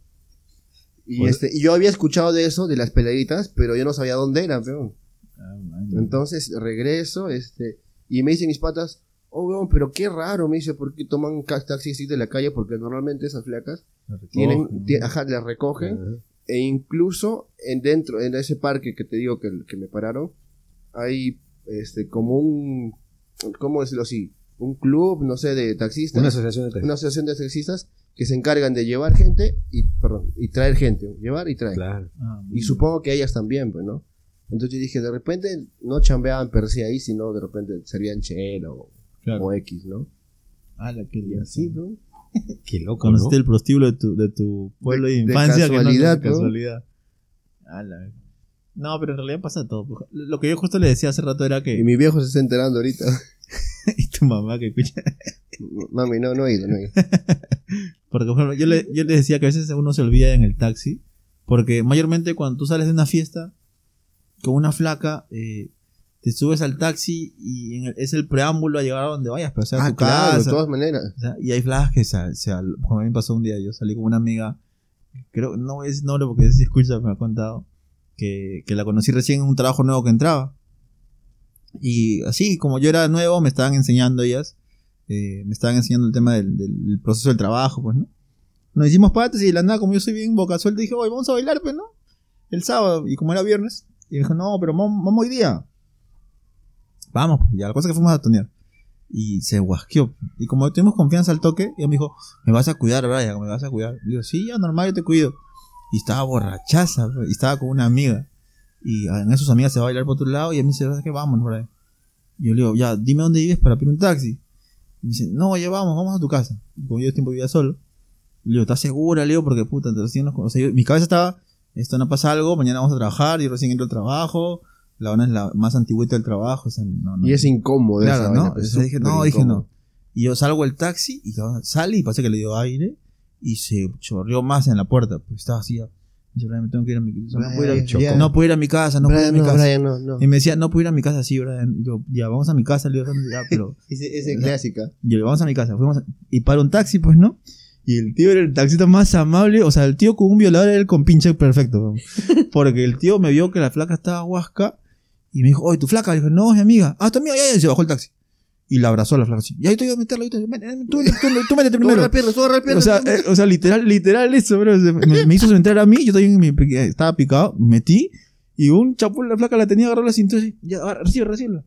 Y, Pues- este, y yo había escuchado de eso, de las peladitas, pero yo no sabía dónde eran, peón. Ah. Entonces regreso, este, y me dicen mis patas, oh, weón, pero qué raro, me dice, ¿por qué toman ca- taxi así de la calle? Porque normalmente esas flacas tienen, ajá, las recogen. E incluso en dentro, en ese parque que te digo que, que me pararon, hay, este, como un, ¿cómo decirlo así? Un club, no sé, de taxistas, Una una, asociación de taxis. asociación de taxistas que se encargan de llevar gente y, perdón, y traer gente, llevar y traer. Claro. Ah, Y bien. supongo que ellas también, pues, ¿no? Entonces yo dije, de repente no chambeaban per se ahí, sino de repente serían chela o, Claro. o X, ¿no? Ah, la que Y así, ¿no? Qué loco, ¿no? Conociste el prostíbulo de tu, de tu pueblo de, De- de infancia. casualidad, que no, ¿no? de casualidad. No, pero en realidad pasa todo. pues. Lo que yo justo le decía hace rato era Y que. mi viejo se está enterando ahorita. y tu mamá que escucha. Mami, no, no he ido, no he ido. Porque por ejemplo, yo le, yo le decía que a veces uno se olvida en el taxi. Porque mayormente cuando tú sales de una fiesta con una flaca, eh, te subes al taxi y en el- es el preámbulo a llegar a donde vayas, pero o sea, a Ah, tu claro, de todas maneras. O sea, y hay flacas que se, se, como a mí me pasó un día, yo salí con una amiga, creo, no decir nombre porque si escucha me ha contado, que, que la conocí recién en un trabajo nuevo que entraba. Y así, como yo era nuevo, me estaban enseñando ellas, eh, me estaban enseñando el tema del, del proceso del trabajo, pues, ¿no? Nos hicimos patas y de la nada, como yo soy bien boca suelta, dije, oye, vamos a bailar, pues, ¿no? El sábado, y como era viernes, y me dijo, no, pero vamos hoy día. Vamos, ya la cosa es que fuimos a tonear. Y se guasqueó. Y como tuvimos confianza al toque, ella me dijo, me vas a cuidar, Brian, me vas a cuidar. Digo, sí, ya normal, yo te cuido. Y estaba borrachaza, y estaba con una amiga. Y en eso sus amigas se va a bailar por otro lado, y a mí se va que vamos, Brian. Y yo le digo, ya, dime dónde vives para pedir un taxi. Y me dice, no, ya vamos, vamos a tu casa. Y como yo tiempo vivía solo. Le digo, ¿estás segura, Leo? Porque puta, nos- o sea, yo- mi cabeza estaba, esto no pasa algo, mañana vamos a trabajar, yo recién entro al trabajo, la una es la más antigüita del trabajo, o sea, no, no. Y es incómodo esa Claro, vaina, ¿no? pues, Entonces dije, no, dije incómodo. no. Y yo salgo del taxi y sale y pasa que le dio aire y se chorreó más en la puerta. Pues estaba así. yo, Brian, me tengo que ir a mi casa. No, puedo ir no puedo ir a mi casa, no puedo ir a Brian, mi no, casa. Brian, no, no. Y me decía, no puedo ir a mi casa, sí, Brian. Y yo, ya, vamos a mi casa, le digo, ya, pero. Ese clásica. Y yo, vamos a mi casa. Fuimos a- y para un taxi, pues, ¿no? Y el tío era el taxista más amable. O sea, el tío con un violador era el con pinche perfecto. Porque el tío me vio que la flaca estaba huasca. Y me dijo, oye, tu flaca. Le dije, no, es mi amiga. Ah, tu amiga, ya, ya. Y se bajó el taxi. Y la abrazó a la flaca. así. Ya, ahorita voy a meterla. Ven, Tú, tú, tú métete Tú primero. agarra piernas, tú agarra O piernas. sea, eh, o sea, literal, literal eso, bro. Me, me hizo entrar a mí, yo también me, estaba picado, metí, y un chapón la flaca la tenía agarrada la cintura así, ya, recibe, recibe.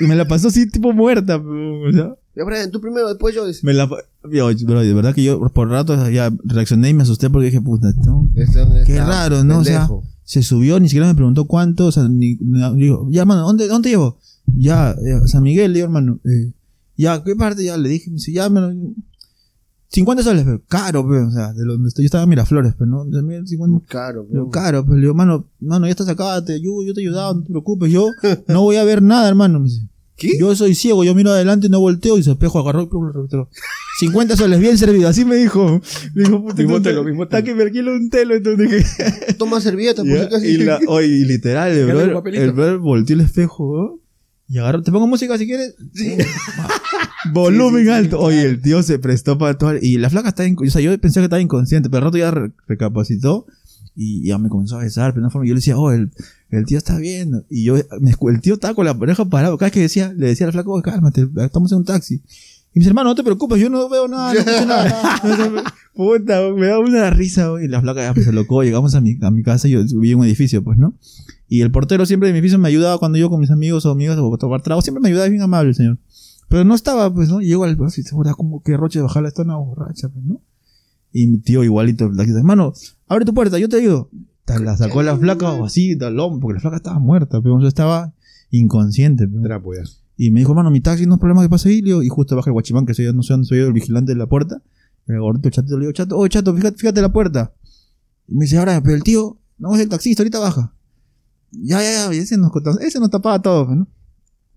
Y me la pasó así, tipo muerta, bro, o sea, Ya, Brian, tú primero, después yo. me la, yo, bro, de verdad que yo por rato ya reaccioné y me asusté porque dije, puta, Este, Qué raro, ¿no? O sea. Se subió, ni siquiera me preguntó cuánto, o sea, ni, digo, ya, hermano, ¿dónde, dónde llevo? Ya, eh, San Miguel, le digo, hermano, eh, ya, ¿qué parte? Ya, le dije, me dice, ya, hermano, 50 soles, pero caro, pero, o sea, de donde estoy, yo estaba en Miraflores, pero no, de mí, 50, Caro, pero caro, pero le digo, mano, mano, ya estás acá, te ayudo, yo te he ayudado, no te preocupes, yo no voy a ver nada, hermano, me dice. ¿Qué? Yo soy ciego, yo miro adelante y no volteo y se espejo agarró y plum, lo revirtió. 50 soles bien servido, así me dijo. Le dijo, puta, Mismo telo, mismo Está telo. que me alquilo un telo, entonces dije. Toma servilleta, por acaso. y la, oye, y literal, el brother, el volteó el espejo, ¿no? Y agarró, ¿te pongo música si quieres? Volumen Sí, sí, sí, alto. Oye, claro. el tío se prestó para todo. Y la flaca estaba, inc- o sea, yo pensé que estaba inconsciente, pero al rato ya re- recapacitó y ya me comenzó a besar, pero de una forma, yo le decía, oh, el, el tío está bien. Y yo, me el tío estaba con la pareja parado. Cada vez que decía, le decía al flaco, "Oye, cálmate, estamos en un taxi. Y mis hermanos, no te preocupes, yo no veo nada, no nada. Puta, me da una risa. Y la flaca ya pues, se locó, llegamos a mi, a mi casa, yo en un edificio, pues, ¿no? Y el portero siempre de mi edificio me ayudaba cuando yo con mis amigos o amigas o tomar trago, siempre me ayudaba, es bien amable el señor. Pero no estaba, pues, ¿no? Y Llegó al y se como que Roche de bajar la estona borracha, pues, ¿no? Y mi tío igualito, hermano, abre tu puerta, yo te ayudo. La sacó la flaca o así, del hombro, porque la flaca estaba muerta, pero yo estaba inconsciente, pero. Trapo ya. Y me dijo, hermano, mi taxi no es problema que pase ahí. Y justo baja el guachimán, que soy, no sé dónde soy yo, el vigilante de la puerta. El gordito chato, le digo, chato, oh, chato, fíjate, fíjate la puerta. Y me dice, ahora, pero el tío, no es el taxista, ahorita baja. Ya, ya, ya, ese nos, ese nos tapaba todo, pues, ¿no?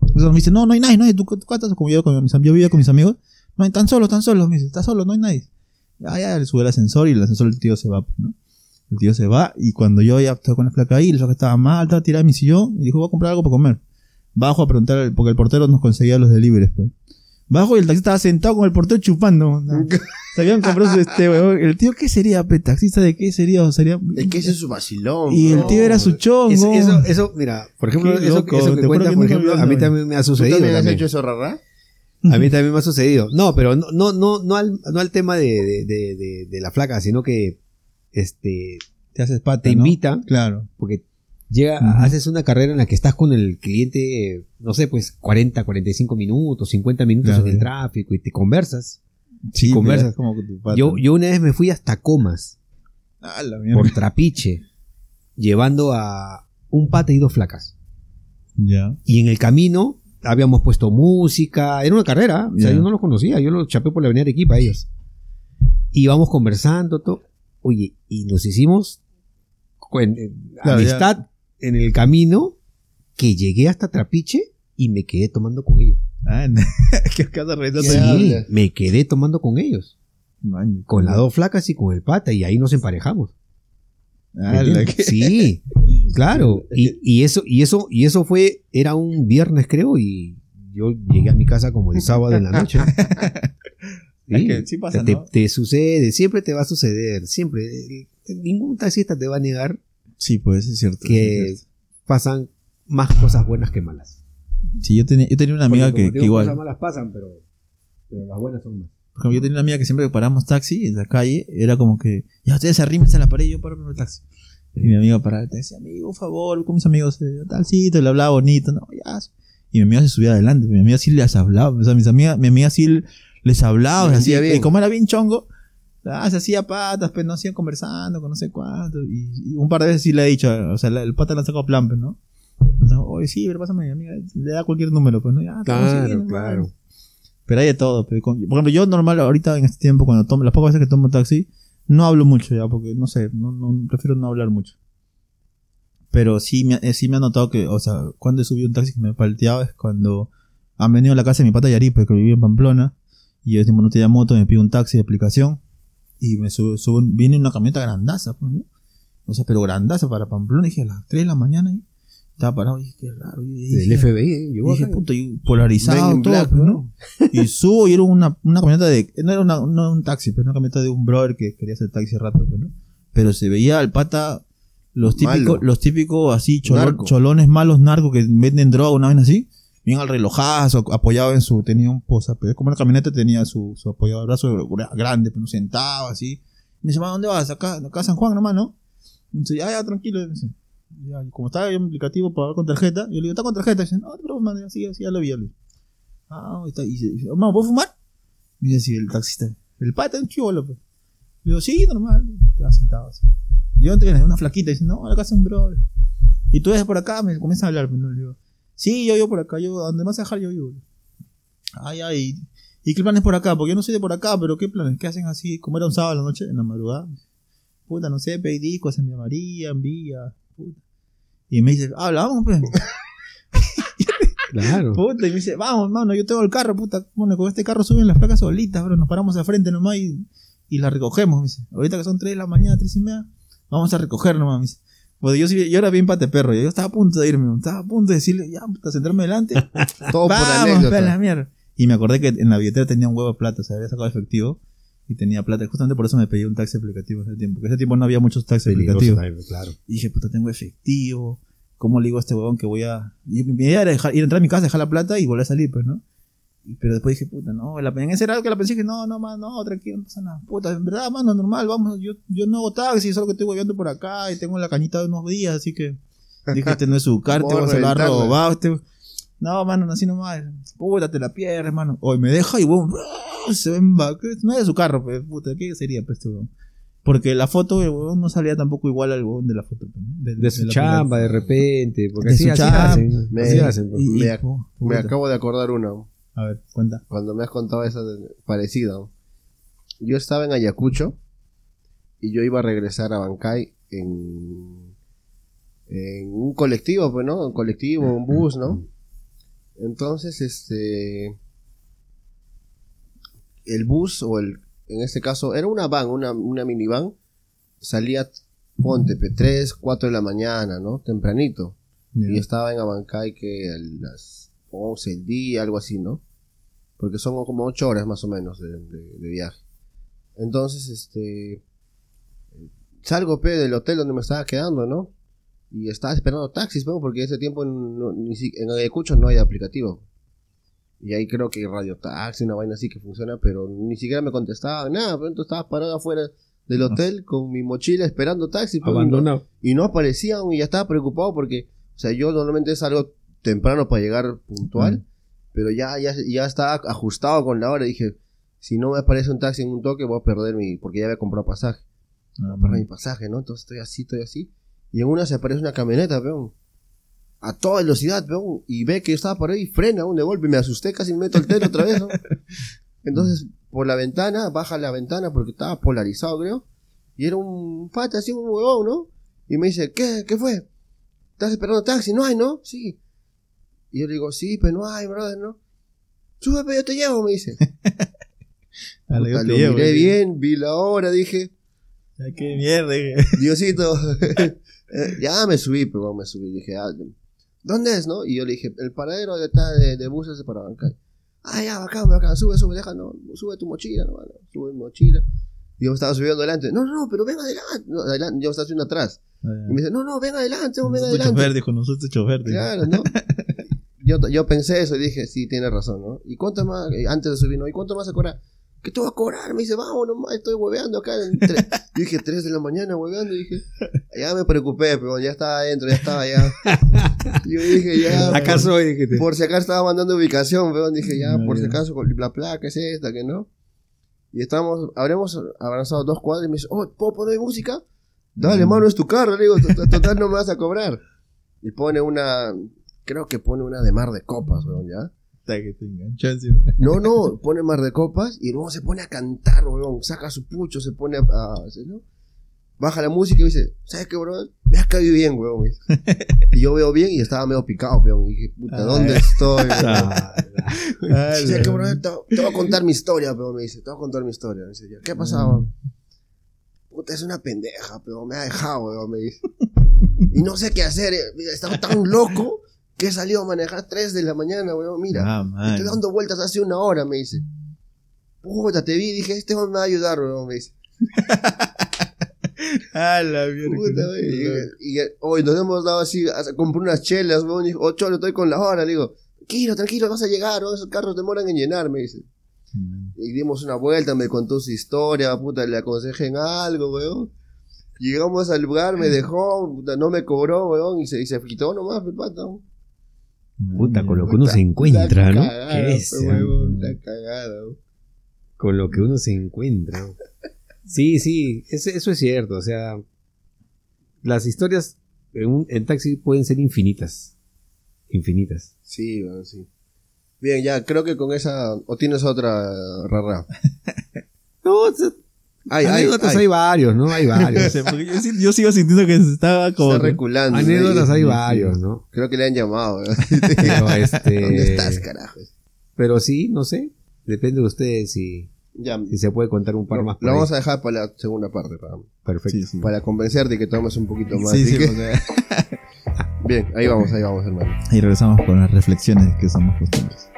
Entonces me dice, no, no hay nadie, no hay, tú, tú cuántas, como yo, con mis, yo vivía con mis amigos, no hay, tan solos, tan solos, me dice, está solo, no hay nadie. Ya, ya, le sube el ascensor y el ascensor el tío se va, pues, ¿no? El tío se va y cuando yo ya estaba con la flaca ahí, la flaca estaba mal, estaba tirada en mi sillón, y dijo, voy a comprar algo para comer. Bajo a preguntar, porque el portero nos conseguía los deliveries, pues. Bajo y el taxista estaba sentado con el portero chupando. ¿no? Se habían comprado su este, weón. El tío, ¿qué sería, pe? ¿Taxista de qué sería? O sería... Es que ese es su vacilón. Y el tío era su chongo. Eso, eso, eso, mira, por ejemplo, eso, eso te que que por ejemplo, a mí también me ha ¿Tú sucedido. también has también. hecho eso, rara? A mí también me ha sucedido. No, pero no, no, no, no al, no al tema de, de, de, de, la flaca, sino que, este, Te haces pata, te ¿no? invitan, Claro. porque llega, haces una carrera en la que estás con el cliente, no sé, pues 40, 45 minutos, 50 minutos Claro, en el tráfico y te conversas. Sí, conversas. como con tu pata. Yo, yo una vez me fui hasta Comas, Ah, la por Trapiche, llevando a un pata y dos flacas. Ya. Y en el camino habíamos puesto música, era una carrera, o sea, yo no los conocía, yo los chapé por la avenida Arequipa a ellos. Y íbamos conversando, todo. Oye, y nos hicimos con- eh, Claro, amistad en el camino que llegué hasta Trapiche y me quedé tomando con ellos. Ah, ¿Qué casa revisando ¿Qué Sí, me quedé tomando con ellos, Man, con las dos flacas y con el pata, y ahí nos emparejamos. Ah, que- Sí, claro. Y, y eso, y eso, y eso fue, era un viernes creo, y yo llegué a mi casa como el sábado en la noche. Es que sí pasa, te, ¿no? te sucede, siempre te va a suceder, siempre. Ningún taxista te va a negar Sí, pues es cierto. que es cierto. pasan más cosas buenas que malas. Sí, yo tenía, yo tenía una amiga que, que igual. Cosas malas pasan, pero, pero las buenas son más. Por ejemplo, yo tenía una amiga que siempre que paramos taxi en la calle, era como que, ya ustedes arrímense a la pared y yo paro en el taxi. Y mi amiga paraba el taxi, amigo, por favor, con mis amigos, eh, tal sitio, le hablaba bonito, no, ya. Y mi amiga se subía adelante, mi amiga sí les hablaba, o sea, mis amigas, mi amiga sí les hablaba, así, bien. y como era bien chongo, ah, se hacía patas, pero no hacían conversando con no sé cuánto, y, y un par de veces sí le he dicho, o sea, la- el pata le sacó a plan, pues, ¿no? Entonces, Oye, sí, pero pásame, mi amiga, le da cualquier número, pues, ¿no? Ya, Claro, siguiendo, claro. Pero hay de todo. pero con- por ejemplo, yo normal ahorita en este tiempo, cuando tomo, las pocas veces que tomo taxi, no hablo mucho ya, porque no sé, no, no- prefiero no hablar mucho. Pero sí me, eh, sí me ha notado que, o sea, cuando he subido un taxi que me he palteado es cuando han venido a la casa de mi pata Yaripe, que vivía en Pamplona, y yo decimos, no tenía moto, me pido un taxi de aplicación, y me subo, subo- viene una camioneta grandaza, pues, ¿no? O sea, pero grandaza para Pamplona, dije a las 3 de la mañana, y estaba parado, y dije, qué raro. y dije, Del FBI, ¿eh? Llegó dije, puta, y polarizado, todo, Black, pues, ¿no? Y subo y era una, una camioneta de. No era una, no un taxi, pero una camioneta de un brother que quería hacer taxi rato, pues, ¿no? Pero se veía al pata, los típicos, los típicos así, cholo- cholones malos narcos que venden droga, una vez así, bien al relojazo, apoyado en su, tenía un posa, pero como una camioneta tenía su, su apoyado brazo gra- grande, pero sentado así. Me dice, "Ma, ¿dónde vas? Acá, acá a San Juan nomás, ¿no? Y dice, ya, ya, tranquilo. Me dice, ya, y como estaba en aplicativo para pagar con tarjeta, yo le digo, ¿está con tarjeta? Y dice, no, pero man, sí, sí, ya lo vi, ya lo vi. Ah, está. Y dice, hermano, ¿puedo fumar? Me dice, sí, el taxista. El pata es un chivolo, pues. Le digo, sí, normal. Te vas sentado así. Yo tenía una flaquita, y dice, no, acá es un brother. Y tú eres por acá, me comienza a hablar, ¿no? Le digo, sí, yo vivo por acá, yo, ¿a ¿dónde vas a dejar? Yo vivo. Ay, ay, ¿y qué planes por acá? Porque yo no soy de por acá, pero ¿qué planes? ¿Qué hacen así? Como era un sábado a la noche, en la madrugada. Puta, no sé, pedí discos en Vía María, en Villa, puta. Y me dice, habla, vamos, pues. Claro. Puta, y me dice, vamos, mano, yo tengo el carro, puta. Bueno, con este carro suben las placas solitas, bro. Nos paramos al frente nomás y, y las recogemos, me dice. Ahorita que son 3 de la mañana, 3 y media, vamos a recoger nomás, me dice. Pues yo, yo era bien pate perro, yo estaba a punto de irme, estaba a punto de decirle, ya, puta, sentarme delante. Todo por vamos, anécdota. pe, la mierda. Y me acordé que en la billetera tenía un huevo de plata, o sea, había sacado efectivo y tenía plata. Justamente por eso me pedí un taxi aplicativo ese tiempo, porque ese tiempo no había muchos taxis aplicativos. también, claro. Y dije, puta, tengo efectivo. ¿Cómo le digo a este huevón que voy a.? Y mi idea era dejar- ir a entrar a mi casa, dejar la plata y volver a salir, pues, ¿no? Y- Pero después dije, puta, no, la, en ese era algo que la pensé que no, no, man, no, tranquilo, no pasa nada. Puta, en verdad, mano, normal, vamos, yo, yo no hago taxi, solo que estoy hueveando por acá y tengo la cañita de unos días, así que dije, este no es su carta, Vamos a vamos a lo ha reventarla. robado, este. No, mano, así nomás. Puta, te la pierdes, hermano. Hoy me deja y huevón, se ven va- No de su carro, pues, puta, ¿qué sería, pues, este huevón? Porque la foto, huevón no salía tampoco igual al huevón de la foto. pues, ¿no? De su chamba, de repente. Porque De así, su así chamba. hacen. Me- así hacen. pues. Y- y- Me ac- oh, Me puta. acabo de acordar una. A ver, cuenta. cuando me has contado esa de- parecida. Yo estaba en Ayacucho y yo iba a regresar a Bancay en, en un colectivo, pues, ¿no? Un colectivo, un bus, ¿no? Entonces, este. El bus, o el. En este caso, era una van, una, una minivan. Salía, ponte, pe, 3, 4 de la mañana, ¿no? Tempranito. Y estaba en Abancay que a las 11 del día, algo así, ¿no? Porque son como 8 horas más o menos de, de- de viaje. Entonces, este. Salgo, pe, del hotel donde me estaba quedando, ¿no? Y estaba esperando taxis, ¿no? Porque ese tiempo si- en Ayacucho no hay aplicativo. Y ahí creo que hay radio taxi, una vaina así que funciona, pero ni siquiera me contestaban nada. Pero entonces estaba parado afuera del hotel con mi mochila esperando taxi. no- Abandonado. y no aparecían y ya estaba preocupado porque, o sea, yo normalmente salgo temprano para llegar puntual, pero ya, ya, ya estaba ajustado con la hora. Dije, si no me aparece un taxi en un toque, voy a perder mi, porque ya había comprado pasaje, Ah, voy a perder mi pasaje, ¿no? Entonces estoy así, estoy así. Y en una se aparece una camioneta, peón. A toda velocidad, peón. Y ve que yo estaba por ahí y frena aún de golpe. y Me asusté, casi me meto el telo otra vez, ¿no? Entonces, por la ventana, baja la ventana porque estaba polarizado, creo. Y era un pata así, un huevón, ¿no? Y me dice, ¿qué? ¿Qué fue? ¿Estás esperando taxi? ¿No hay, no? Sí. Y yo le digo, sí, pero no hay, brother, ¿no? Sube, pero yo te llevo, me dice. Ah, Puta, yo te lo llevo, miré bien, vi la hora, dije, Ay, qué mierda. dije. Diosito. Ya me subí, pero me subí. Dije, ah, ¿dónde es, no? Y yo le dije, el paradero de, de, de buses de para Bancay. Ah, ya, bacán, bacán, sube, sube, deja, no, sube tu mochila, no, no, sube mi mochila. Y yo me estaba subiendo adelante. No, no, no, pero ven adelante. No, adelante. Yo me estaba subiendo atrás. Y me dice, no, no, ven adelante, ven adelante. chofer, dijo, nosotros chofer. dijo. Claro, ¿no? Yo, yo pensé eso y dije, sí, tiene razón, ¿no? ¿Y cuánto más, eh, antes de subir, ¿no? ¿Y cuánto más a cobrar? ¿Qué te va a cobrar? Me dice, vamos nomás, estoy hueveando acá. En tre-". Yo dije, 3 de la mañana hueveando. Y dije, ya me preocupé, pero ya estaba adentro, ya estaba ya. Yo dije, ya. Acá por, soy, dijiste. por si acaso estaba mandando ubicación, pero dije, ya, No, por si ya. acaso la placa es esta, que no. Y estamos, habremos avanzado dos cuadras y me dice, oh, ¿puedo poner música? Dale, Mm. mano, es tu carro. Le digo, "Total- no me vas a cobrar. Y pone una, creo que pone una de mar de copas, weón, ¿ya? Que te. No, no, pone mar de copas y luego se pone a cantar, weón. Saca su pucho, se pone a, a- ¿no? Baja la música y dice, ¿sabes qué, bro? Me has caído bien, weón. dice. Y yo veo bien y estaba medio picado, weón. Y dije, puta, ¿dónde estoy? weón? Ah, Ah, ¿Sabes qué, la- bro? Te, te voy a contar mi historia, weón. Me dice, te voy a contar mi historia. Me dice, "Ya, ¿qué ha pasado? Puta, es una pendeja, pero me ha dejado, weón, me dice. Y no sé qué hacer. eh. Estaba tan loco que he salido a manejar 3 de la mañana, weón. Mira, Ah, estoy dando vueltas hace una hora, me dice. Puta, te vi, dije, este hombre me va a ayudar, weón, me dice. Ah, la mierda. Y, y hoy nos hemos dado así, a- compré unas chelas, weón. Y dijo, oh, cholo, estoy con la hora. Le digo, tranquilo, tranquilo, vas a llegar, weón, esos carros demoran en llenar, me dice. Man. Y dimos una vuelta, me contó su historia, puta, le aconsejé en algo, weón. Llegamos al lugar, me dejó, puta, no me cobró, weón, y se, y se quitó nomás, el pata. weón. Puta, con lo que Puta, uno se encuentra, ¿no? cagada, ¿Qué es? weón, cagada, weón. Con lo que uno se encuentra. Sí, sí, eso, eso es cierto. O sea, las historias en, un, en taxi pueden ser infinitas. Infinitas. Sí, bueno, sí. Bien, ya, creo que con esa... ¿O tienes otra, Rara? No, o sea, Hay, hay, anécdotas hay. hay varios, ¿no? Hay No varios. yo, sigo sintiendo que se estaba como. Está reculando. anécdotas ¿no? hay varios, ¿no? Creo que le han llamado. ¿no? Pero este. ¿Dónde estás, carajo? Pero sí, no sé. Depende de ustedes si, Ya, si se puede contar un par más. lo ahí. vamos a dejar para la segunda parte, para, Perfecto. Sí, sí. para convencerte que tomes un poquito más. Sí, sí, que- porque- Bien, ahí vamos, ahí vamos, hermano. Y regresamos con las reflexiones que somos costumbres.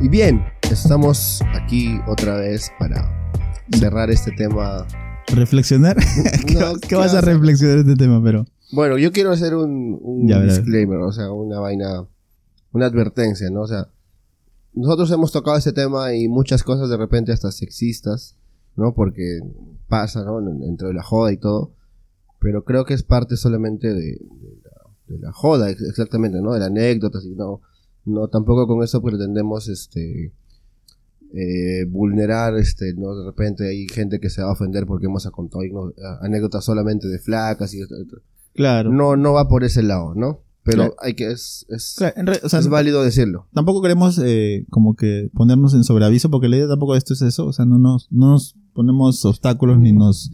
Y bien, estamos aquí otra vez para cerrar este tema. ¿Reflexionar? ¿Qué, No, qué vas a ¿qué reflexionar este tema? Pero. Bueno, yo quiero hacer un, Ya, disclaimer, o sea, una vaina, una advertencia, ¿no? O sea, nosotros hemos tocado este tema y muchas cosas de repente hasta sexistas, ¿no? Porque pasa, ¿no? Dentro de la joda y todo. Pero creo que es parte solamente de, de la, de la joda, ex- exactamente, ¿no? De la anécdota, y no, no, tampoco con eso pretendemos, este, eh, vulnerar, este, ¿no? De repente hay gente que se va a ofender porque hemos contado ¿no? anécdotas solamente de flacas y Claro. no, no va por ese lado, ¿no? Pero Claro. hay que, es, es, Claro, en re- o sea, es válido decirlo. tampoco queremos eh, como que ponernos en sobreaviso porque la idea tampoco de esto es eso, o sea, no nos, no nos ponemos obstáculos ni nos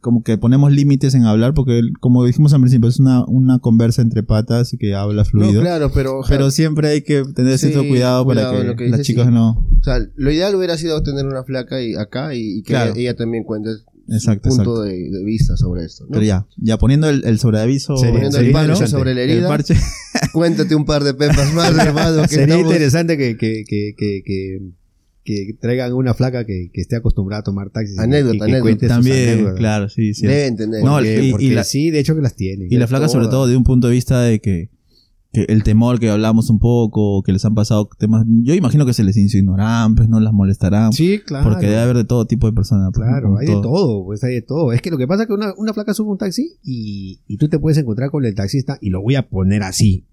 como que ponemos límites en hablar porque como dijimos al principio es una, una conversa entre patas y que habla fluido, No, claro, pero, pero siempre hay que tener Sí, cierto cuidado para cuidado, que, las chicas sí. no o sea, lo ideal hubiera sido tener una flaca y acá y, y que Claro. ella, ella también cuente Exacto, punto de, de vista sobre esto. ¿no? pero ya, ya poniendo el, el sobreaviso Poniendo el sobre la el herida, parche, cuéntate un par de pepas más, hermano. Que Sería estamos- interesante que, que, que, que, que, traigan una flaca que, que esté acostumbrada a tomar taxis. y- Anécdota, y que anécdota. también, claro, sí, sí. Debe entender. No, Porque, y- y porque la- sí, de hecho que las tienen. Y la flaca, sobre todo, de un punto de vista de que, que el temor que hablamos un poco, que les han pasado temas. Yo imagino que se les insinuarán, pues no las molestarán. Sí, claro. Porque debe haber de todo tipo de personas. pues, Claro, hay de todo, pues hay de todo. Es que lo que pasa es que una, una flaca sube un taxi y, y tú te puedes encontrar con el taxista, y lo voy a poner así,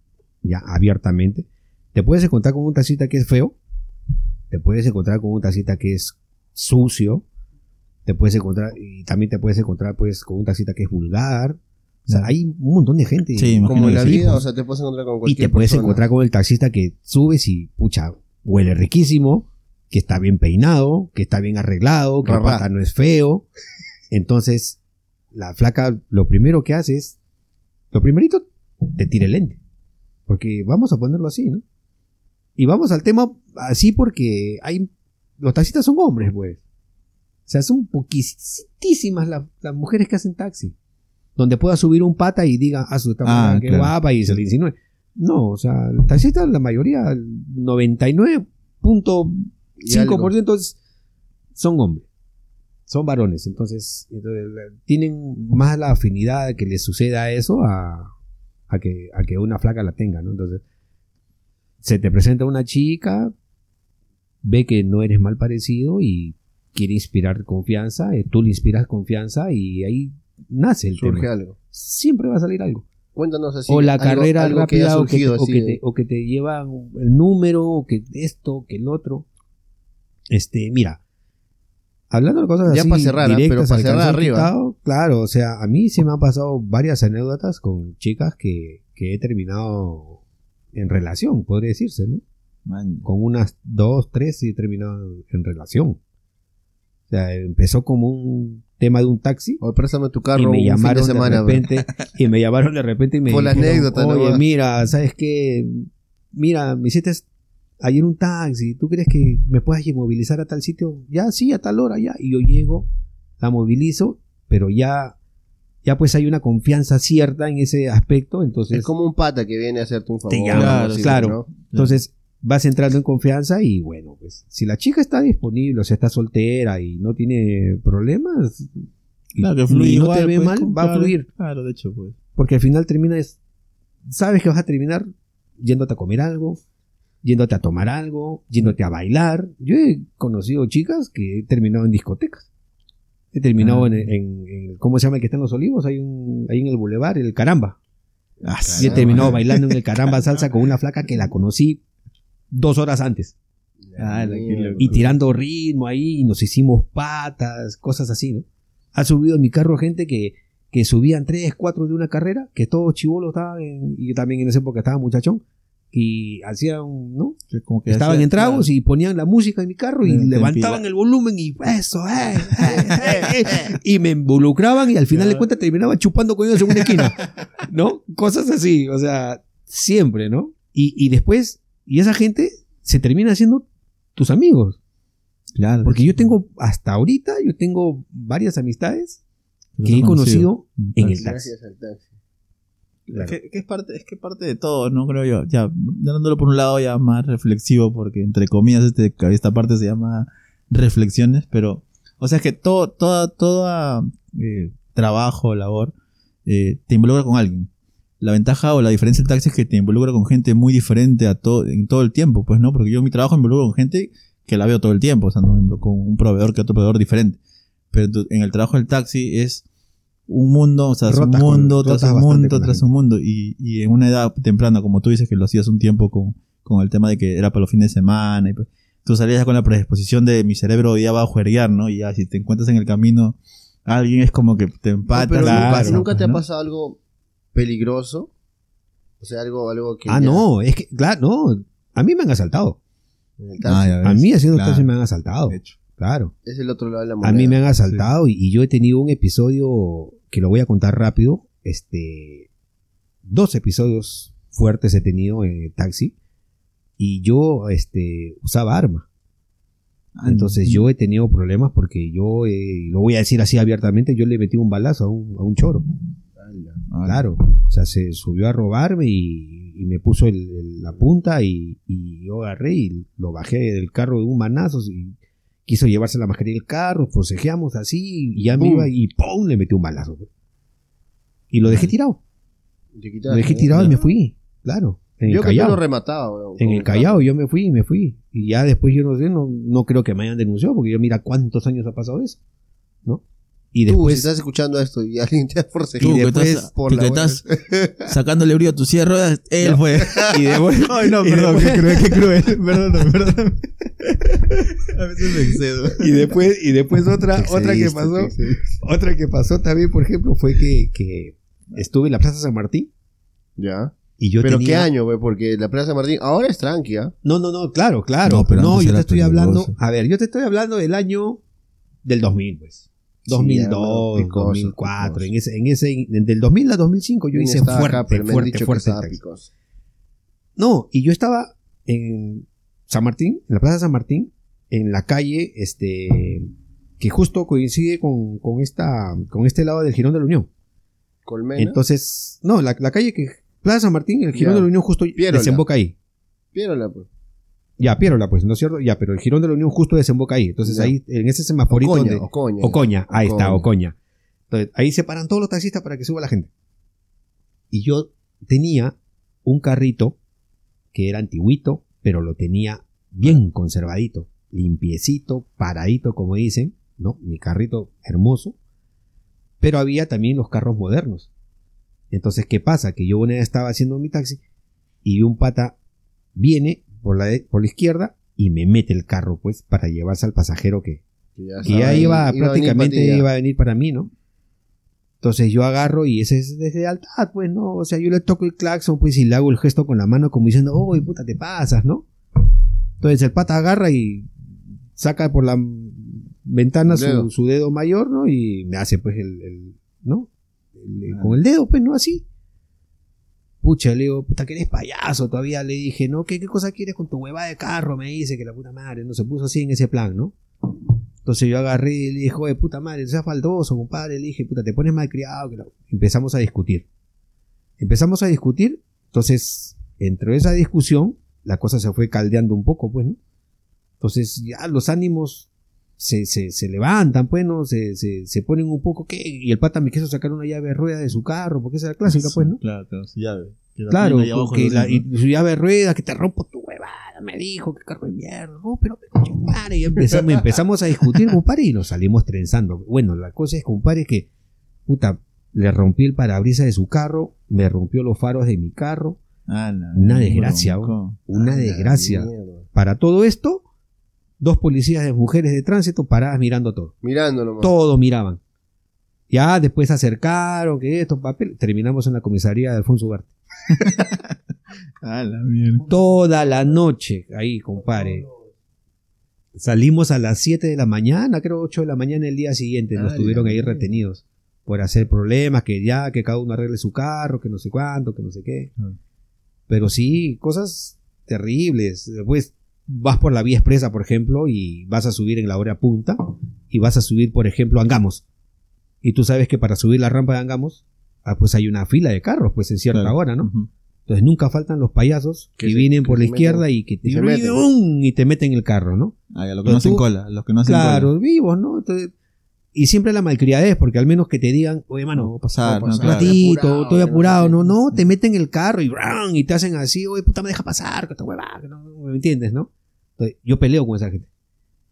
ya abiertamente. Te puedes encontrar con un taxista que es feo, te puedes encontrar con un taxista que es sucio, te puedes encontrar, y también te puedes encontrar pues con un taxista que es vulgar. O sea, Claro. hay un montón de gente. Sí, Como en la vida, pues. o sea, te puedes encontrar con y cualquier te puedes persona. encontrar con el taxista que subes y, pucha, huele riquísimo, que está bien peinado, que está bien arreglado, que el pata no es feo. Entonces, la flaca lo primero que hace es, lo primerito, te tira el lente. Porque vamos a ponerlo así, ¿no? Y vamos al tema así porque hay, los taxistas son hombres, pues. O sea, son poquísimas las, las mujeres que hacen taxi. Donde pueda subir un pata y diga, ah, su esta Ah, qué claro. guapa, y se le insinúe. No, o sea, el taxista, la mayoría, el 99.5% es- son hombres. Son varones. Entonces, entonces, tienen más la afinidad de que les suceda eso a, a, que, a que una flaca la tenga, ¿no? Entonces, se te presenta una chica, ve que no eres mal parecido y quiere inspirar confianza, eh, tú le inspiras confianza y ahí nace el Surge tema. algo. Siempre va a salir algo Cuéntanos así. o la algo- carrera algo que rápida o, que te, surgido o así que te- o que te llevan el número o que esto que el otro este mira hablando de cosas Ya así pa' cerrar, ¿ah? directas pero pa' al cerrar arriba. quitado, claro o sea a mí se me han pasado varias anécdotas con chicas que, que he terminado en relación podría decirse no Man, con unas dos tres y he terminado en relación o sea empezó como un tema de un taxi O préstame tu carro y me de llamaron de, semana. bro. repente y me llamaron de repente y me la dijeron, anécdota, oye nomás". mira sabes qué mira me hiciste ayer un taxi tú crees que me puedas movilizar a tal sitio ya sí a tal hora ya y yo llego la movilizo pero ya ya pues hay una confianza cierta en ese aspecto entonces Es como un pata que viene a hacerte un favor. Te llama, claro. ¿no? entonces vas entrando en confianza y bueno pues si la chica está disponible o sea está soltera y no tiene problemas Claro, que y fluye. no igual, te ve pues, mal va a claro, fluir Claro, de hecho, pues. porque al final terminas, sabes que vas a terminar yéndote a comer algo, yéndote a tomar algo, yéndote a bailar. Yo he conocido chicas que he terminado en discotecas. He terminado Ah. en, en- en- ¿cómo se llama el que está en los olivos? Hay un, ahí en el bulevar, el caramba. Ah, Y he terminado bailando en el caramba salsa con una flaca que la conocí dos horas antes. Ah, Y tirando ritmo ahí, y nos hicimos patas, cosas así, ¿no? Ha subido en mi carro gente que, que subían tres, cuatro de una carrera, que todos chivolos estaban, en- y yo también en esa época estaba muchachón, y hacían, ¿no? que como que Estaban hacía- en tragos y ponían la música en mi carro y levantaban empila- el volumen y eso, eh, eh, eh, eh, y me involucraban y al final de cuentas terminaban chupando con ellos en una esquina, ¿no? Cosas así, o sea, siempre, ¿no? Y, y después, y esa gente se termina haciendo tus amigos. Claro. Porque yo tengo, hasta ahorita, yo tengo varias amistades que he conocido en en el taxi. Gracias al taxi. Es que, es parte, es que parte de todo, ¿no? Creo yo. Ya, dándolo por un lado ya más reflexivo, porque entre comillas este, esta parte se llama reflexiones, pero, o sea, es que todo, toda, toda eh, trabajo, labor, eh, te involucra con alguien. La ventaja o la diferencia del taxi es que te involucra con gente muy diferente a todo, en todo el tiempo, pues, ¿no? Porque yo mi trabajo me involucro con gente que la veo todo el tiempo, o sea, no involucro con un proveedor que otro proveedor diferente. Pero en el trabajo del taxi es un mundo, o sea, un con- mundo tras un mundo tras un mundo. Y, y en una edad temprana, como tú dices que lo hacías un tiempo con, con el tema de que era para los fines de semana, y pues, tú salías con la predisposición de mi cerebro ya va a juerguear, ¿no? Y ya si te encuentras en el camino alguien es como que te No, empatas. pero Claro, nunca, nunca te ha ¿no? pasado algo peligroso. O sea, algo, algo que. Ah, ya- no, es que, claro, no, a mí me han asaltado. Ah, A mí haciendo Claro. me han asaltado. De hecho. Claro. Es el otro lado de la moneda. A mí me han asaltado y, y yo he tenido un episodio que lo voy a contar rápido. Este, dos episodios fuertes he tenido en el taxi y yo, este, usaba arma. Ah, Entonces yo he tenido problemas porque yo, eh, lo voy a decir así abiertamente, yo le metí un balazo a un, a un choro. Claro. O sea, se subió a robarme y, y me puso el- el- la punta y, y yo agarré y lo bajé del carro de un manazo y quiso llevarse la mascarilla del carro, forcejeamos así y ya me iba y ¡pum! le metí un balazo. Y lo dejé tirado. Lo dejé tirado y me fui. Claro. En Yo el que yo lo Callao. remataba, weón, En el Callao yo me fui y me fui. Y ya después yo no sé, no, no creo que me hayan denunciado porque yo mira cuántos años ha pasado eso. ¿No? Y Tú, si después... estás escuchando esto y alguien te ha Tú que después estás, por tú la que estás sacándole brillo a tu silla ruedas, él fue. y después... Ay, no, y perdón, después- qué cruel, qué cruel. Perdón, perdón. A veces me excedo. y después y después otra otra que pasó otra que pasó también por ejemplo fue que, que estuve en la Plaza San Martín Ya. y yo Pero tenía qué año, güey, porque la Plaza Martín ahora es tranqui, ¿ah? no no no claro claro No, no, pero antes yo te estoy hablando a ver yo te estoy hablando del año del 2000 pues 2002 ya, picoso, 2004 picoso. en ese en ese del 2000 a 2005 yo hice fuerte acá, fuerte fuerte picoso. No, y yo estaba en San Martín, en la Plaza San Martín, en la calle, este, que justo coincide con, con esta, con este lado del Girón de la Unión. Colmena. Entonces, no, la, la calle que, Plaza San Martín, el Girón Ya. de la Unión justo Piérola. desemboca ahí. Piérola, pues. Ya, Piérola, pues, ¿no es cierto? Ya, pero el Girón de la Unión justo desemboca ahí. Entonces Ya. ahí, en ese semaforito Ocoña, donde- Ocoña. Ocoña, ahí está. Ocoña. Entonces, ahí se paran todos los taxistas para que suba la gente. Y yo tenía un carrito que era antiguito, pero lo tenía bien conservadito, limpiecito, paradito, como dicen, ¿no? Mi carrito hermoso. Pero había también los carros modernos. Entonces, ¿qué pasa? Que yo una vez estaba haciendo mi taxi y un pata viene por la, por la izquierda y me mete el carro, pues, para llevarse al pasajero que, Que ya, que ya estaba iba ahí, a venir prácticamente ya. iba a venir para mí, ¿no? Entonces yo agarro y ese es desde altad, pues, ¿no? O sea, yo le toco el claxon, pues, y le hago el gesto con la mano como diciendo, oh, puta, te pasas, ¿no? Entonces el pata agarra y saca por la ventana su, Dedo. su dedo mayor, ¿no? Y me hace, pues, el, el- ¿no? El- Ah. Con el dedo, pues, ¿no? Así. Pucha, le digo, puta, que eres payaso todavía. Le dije, ¿no? ¿Qué, qué cosa quieres con tu hueva de carro? Me dice que la puta madre, ¿no? Se puso así en ese plan, ¿no? Entonces yo agarré y le dije, oye, puta madre, seas faldoso, compadre. Le dije, puta, te pones mal criado. Que Empezamos a discutir. Empezamos a discutir. Entonces, entre esa discusión, la cosa se fue caldeando un poco, pues, ¿no? Entonces, ya los ánimos se, se, se levantan, pues, ¿no? Se, se, se ponen un poco, ¿qué? Y el pata me quiso sacar una llave de rueda de su carro, porque esa es la clásica, pues, ¿no? Claro, claro, su llave. Claro, porque la, y su llave de rueda, que te rompo tu huevada, me dijo, que carro de mierda, no, pero madre. Y empezamos, empezamos a discutir, compadre, y nos salimos trenzando. Bueno, la cosa es, compadre, que, puta, le rompí el parabrisas de su carro, me rompió los faros de mi carro. Ah, la- Una desgracia. Una Ah, desgracia. mierda. Para todo esto, dos policías de mujeres de tránsito paradas mirando todo. Mirando nomás. Todo miraban. Ya después se acercaron, que esto, papel. Terminamos en la comisaría de Alfonso Ugarte. Ah, la mierda. Toda la noche ahí, compadre. Salimos a las 7 de la mañana, creo 8 de la mañana el día siguiente. Nos tuvieron ahí retenidos por hacer problemas, que ya, que cada uno arregle su carro, que no sé cuánto, que no sé qué. Ah. Pero sí, cosas terribles. Después vas por la vía expresa, por ejemplo, y vas a subir en la hora punta, y vas a subir, por ejemplo, a Angamos. Y tú sabes que para subir la rampa de Angamos, ah, pues hay una fila de carros, pues en cierta Claro. hora, ¿no? Entonces nunca faltan los payasos que, Que se- vienen que por la izquierda meten. y que te, Y y te meten el carro, ¿no? Ah, ya, lo que no hacen cola. Los que no hacen Claro, cola. vivos, ¿no? Entonces, y siempre la malcriadez, porque al menos que te digan, oye, No mano, a pasar, no no, ratito, apurado, estoy no apurado, no, no, te meten el carro y, y te hacen así, oye, puta, me deja pasar, que esta hueva, que no, ¿me entiendes, no? Entonces, yo peleo con esa gente.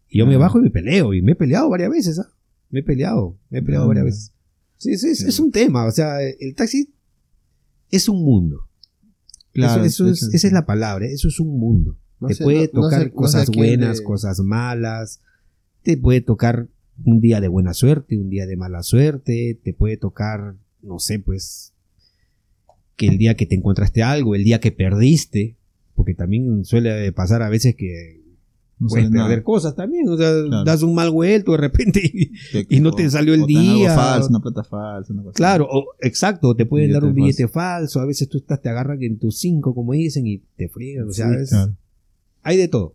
Y yo me Ah. bajo y me peleo, y me he peleado varias veces, ¿ah? Me he peleado, me he peleado Ah. varias veces. Sí, sí, es, Sí. es un tema, o sea, el taxi es un mundo. Claro, eso, es, esa es la palabra, eso es un mundo. No te sé, puede no- no tocar no sé cosas buenas, le- cosas malas, te puede tocar un día de buena suerte, un día de mala suerte, te puede tocar, no sé, pues, que el día que te encontraste algo, el día que perdiste, porque también suele pasar a veces que no puedes perder nada. cosas también, o sea, Claro. das un mal vuelto de repente y, Te- y no te salió el dan algo día. falso, una plata falsa. Una cosa Claro, o, exacto, te pueden dar un billete falso, a veces tú estás, te agarran en tus cinco, como dicen, y te friegan, o sea, Sí, Claro. hay de todo,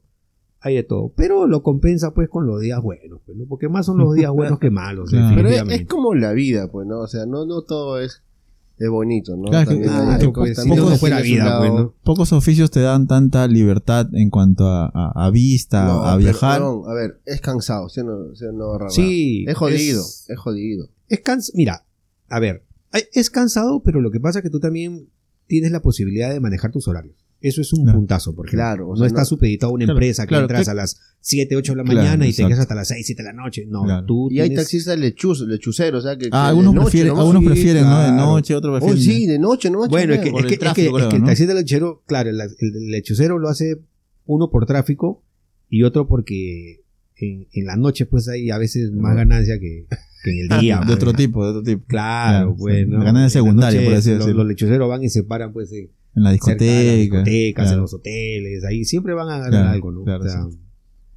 hay de todo, pero lo compensa pues con los días buenos, pues, ¿no? porque más son los días buenos que malos, Claro. Pero es, definitivamente. es como la vida, pues, ¿no? O sea, no, no todo es, es bonito, ¿no? Claro, También Ah, hay- pues, también no, fuera su vida, pues, ¿no? Pocos oficios te dan tanta libertad en cuanto a, a- a vista, No, a viajar. a ver, es cansado, ¿sí no? ¿Sí no, Es jodido, es- es, jodido. Es cans mira, a ver, es cansado, pero lo que pasa es que tú también tienes la posibilidad de manejar tus horarios. Eso es un Claro. puntazo, por ejemplo. Claro, o no sea, no- supeditado a una Claro, empresa que claro, entras que- a las 7, 8 de la Claro, mañana y te exacto. quedas hasta las 6, 7 de la noche. No, Claro. tú Y hay taxistas lechuz, lechuceros, o sea, que, que Ah, algunos noche prefieren, nomás. algunos sí, prefieren, ¿no? De noche, otros Oh, prefieren. sí, de noche nomás. Bueno, es que, es el que, es que- tráfico, es creo, que el ¿no? taxista lechero, claro, el, el lechocero lo hace uno por tráfico y otro porque en, en la noche pues hay a veces más ganancia que, que en el día. de pues. otro tipo, de otro tipo. Claro, Claro, pues. ¿no? Ganancia secundaria, noche por así los, decirlo. los lechoceros van y se paran pues en, En la cerca de las discoteca. discotecas, en los hoteles, ahí siempre van a ganar Claro, algo, ¿no? claro, O sea,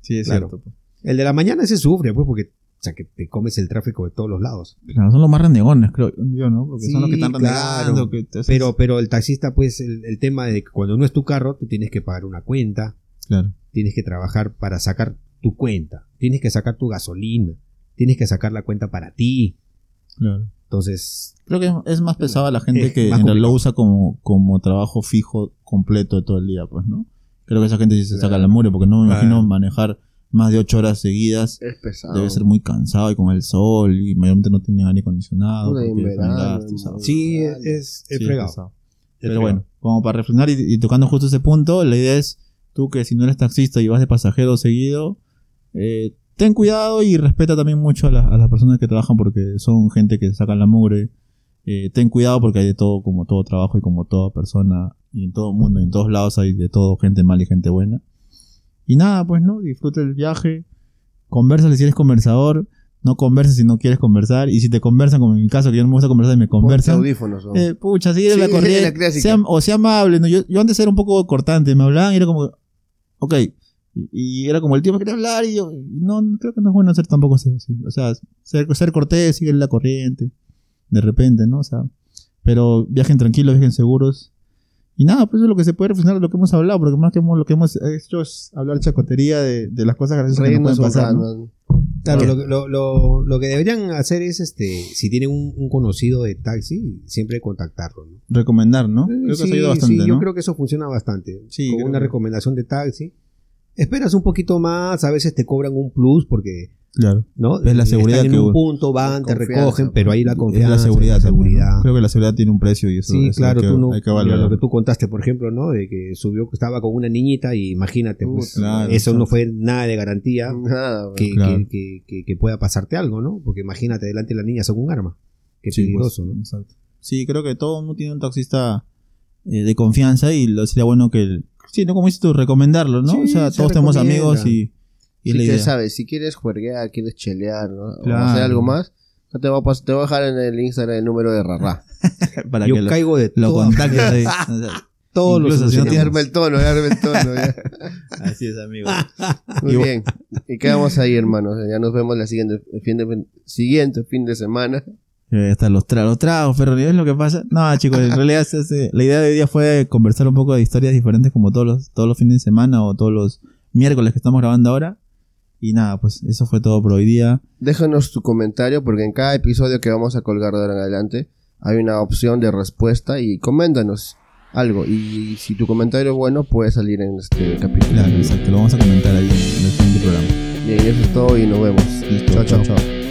Sí, es cierto. pues. El de la mañana se sufre, pues, porque o sea, que te comes el tráfico de todos los lados. Claro, son los más renegones, creo yo, ¿no? Porque son los que Sí, están renegando. que haces- Pero, pero el taxista, pues, el, el tema de que cuando no es tu carro, tú tienes que pagar una cuenta, Claro. tienes que trabajar para sacar tu cuenta, tienes que sacar tu gasolina, tienes que sacar la cuenta para ti. claro. Entonces, Creo que es, más pesada la gente Es que en más realidad lo usa como, como trabajo fijo completo de todo el día, pues, ¿no? Creo que esa gente sí se saca Claro. la mugre porque no me Claro. imagino manejar más de ocho horas seguidas. Es pesado. Debe ser muy cansado y con el sol y mayormente no tienen aire acondicionado. Sí, es, es, es Sí, fregado. pesado. Pero bueno, como para reflexionar y, y tocando justo ese punto, la idea es tú que si no eres taxista y vas de pasajero seguido, eh, ten cuidado y respeta también mucho a, la- a las personas que trabajan porque son gente que sacan la mugre. Eh, ten cuidado porque hay de todo, como todo trabajo y como toda persona, y en todo mundo, y en todos lados hay de todo, gente mala y gente buena. Y nada, pues no, disfruta el viaje, conversa si eres conversador, no converses si no quieres conversar, y si te conversan, como en mi caso, que yo no me gusta conversar y me Ponte conversan, audífonos. ¿no? eh, pucha, sigue Sí, la corriente. sea- o sea amable, ¿no? Yo, yo antes era un poco cortante, me hablaban y era como, ok. Y, era como el tío me quería hablar y yo, no, creo que no es bueno ser tampoco ser así. O sea, ser, ser cortés, sigue la corriente. De repente, ¿no? O sea, pero viajen tranquilos, viajen seguros. Y nada, pues eso es lo que se puede reflexionar de lo que hemos hablado, porque más que hemos, lo que hemos hecho es hablar chacotería de, de las cosas graciosas que nos pueden pasar. Claro, lo, lo, lo, lo que deberían hacer es, este, si tienen un, un conocido de taxi, siempre contactarlo. ¿no? Recomendar, ¿no? Creo que sí, eso ayuda bastante, sí, yo ¿no? creo que eso funciona bastante. Sí, Con una recomendación de taxi. Esperas un poquito más, a veces te cobran un plus porque, Claro. ¿no? Es la seguridad Están en que- un punto, van, te recogen, pero ahí la Es confianza, la seguridad, la también, ¿no? seguridad. Creo que la seguridad tiene un precio y eso, Sí, eso claro, que, tú no, hay que mira, valorar. lo que tú contaste, por ejemplo, ¿no? De que subió, estaba con una niñita y imagínate, Uh, pues, claro, eso no fue nada de garantía Nada, que, Claro. que, que, que- que pueda pasarte algo, ¿no? Porque imagínate, delante de la niña son un arma. Qué Sí, peligroso, pues, ¿no? exacto. Sí, creo que todo uno tiene un taxista eh, de confianza y lo sería bueno que, el- sí, ¿no? Como dices tú, recomendarlo, ¿no? Sí, o sea, se todos tenemos amigos y, y Sí la que idea. sabes, si quieres juerguear, quieres chelear, ¿no? o hacer algo más, no te voy, a te voy a dejar en el Instagram el número de Rarra. Para Yo que lo, caigo de lo contactes ahí. Todos los Incluso si no tienes- el tono, ya arme el tono. ya. Así es, amigo. Muy Y bien. Y quedamos ahí, hermanos. Ya nos vemos la siguiente el fin de, siguiente fin de semana. Eh, hasta los, tra los tragos, pero ¿es lo que pasa? No, chicos, en realidad la idea de hoy día fue conversar un poco de historias diferentes como todos los, todos los fines de semana o todos los miércoles que estamos grabando ahora. Y nada, pues eso fue todo por hoy día. Déjanos tu comentario porque en cada episodio que vamos a colgar de ahora en adelante hay una opción de respuesta y coméntanos algo. Y si tu comentario es bueno, puede salir en este capítulo. Claro, exacto, lo vamos a comentar ahí en el siguiente programa. Bien, eso es todo y nos vemos. Listo, chao. chao. chao.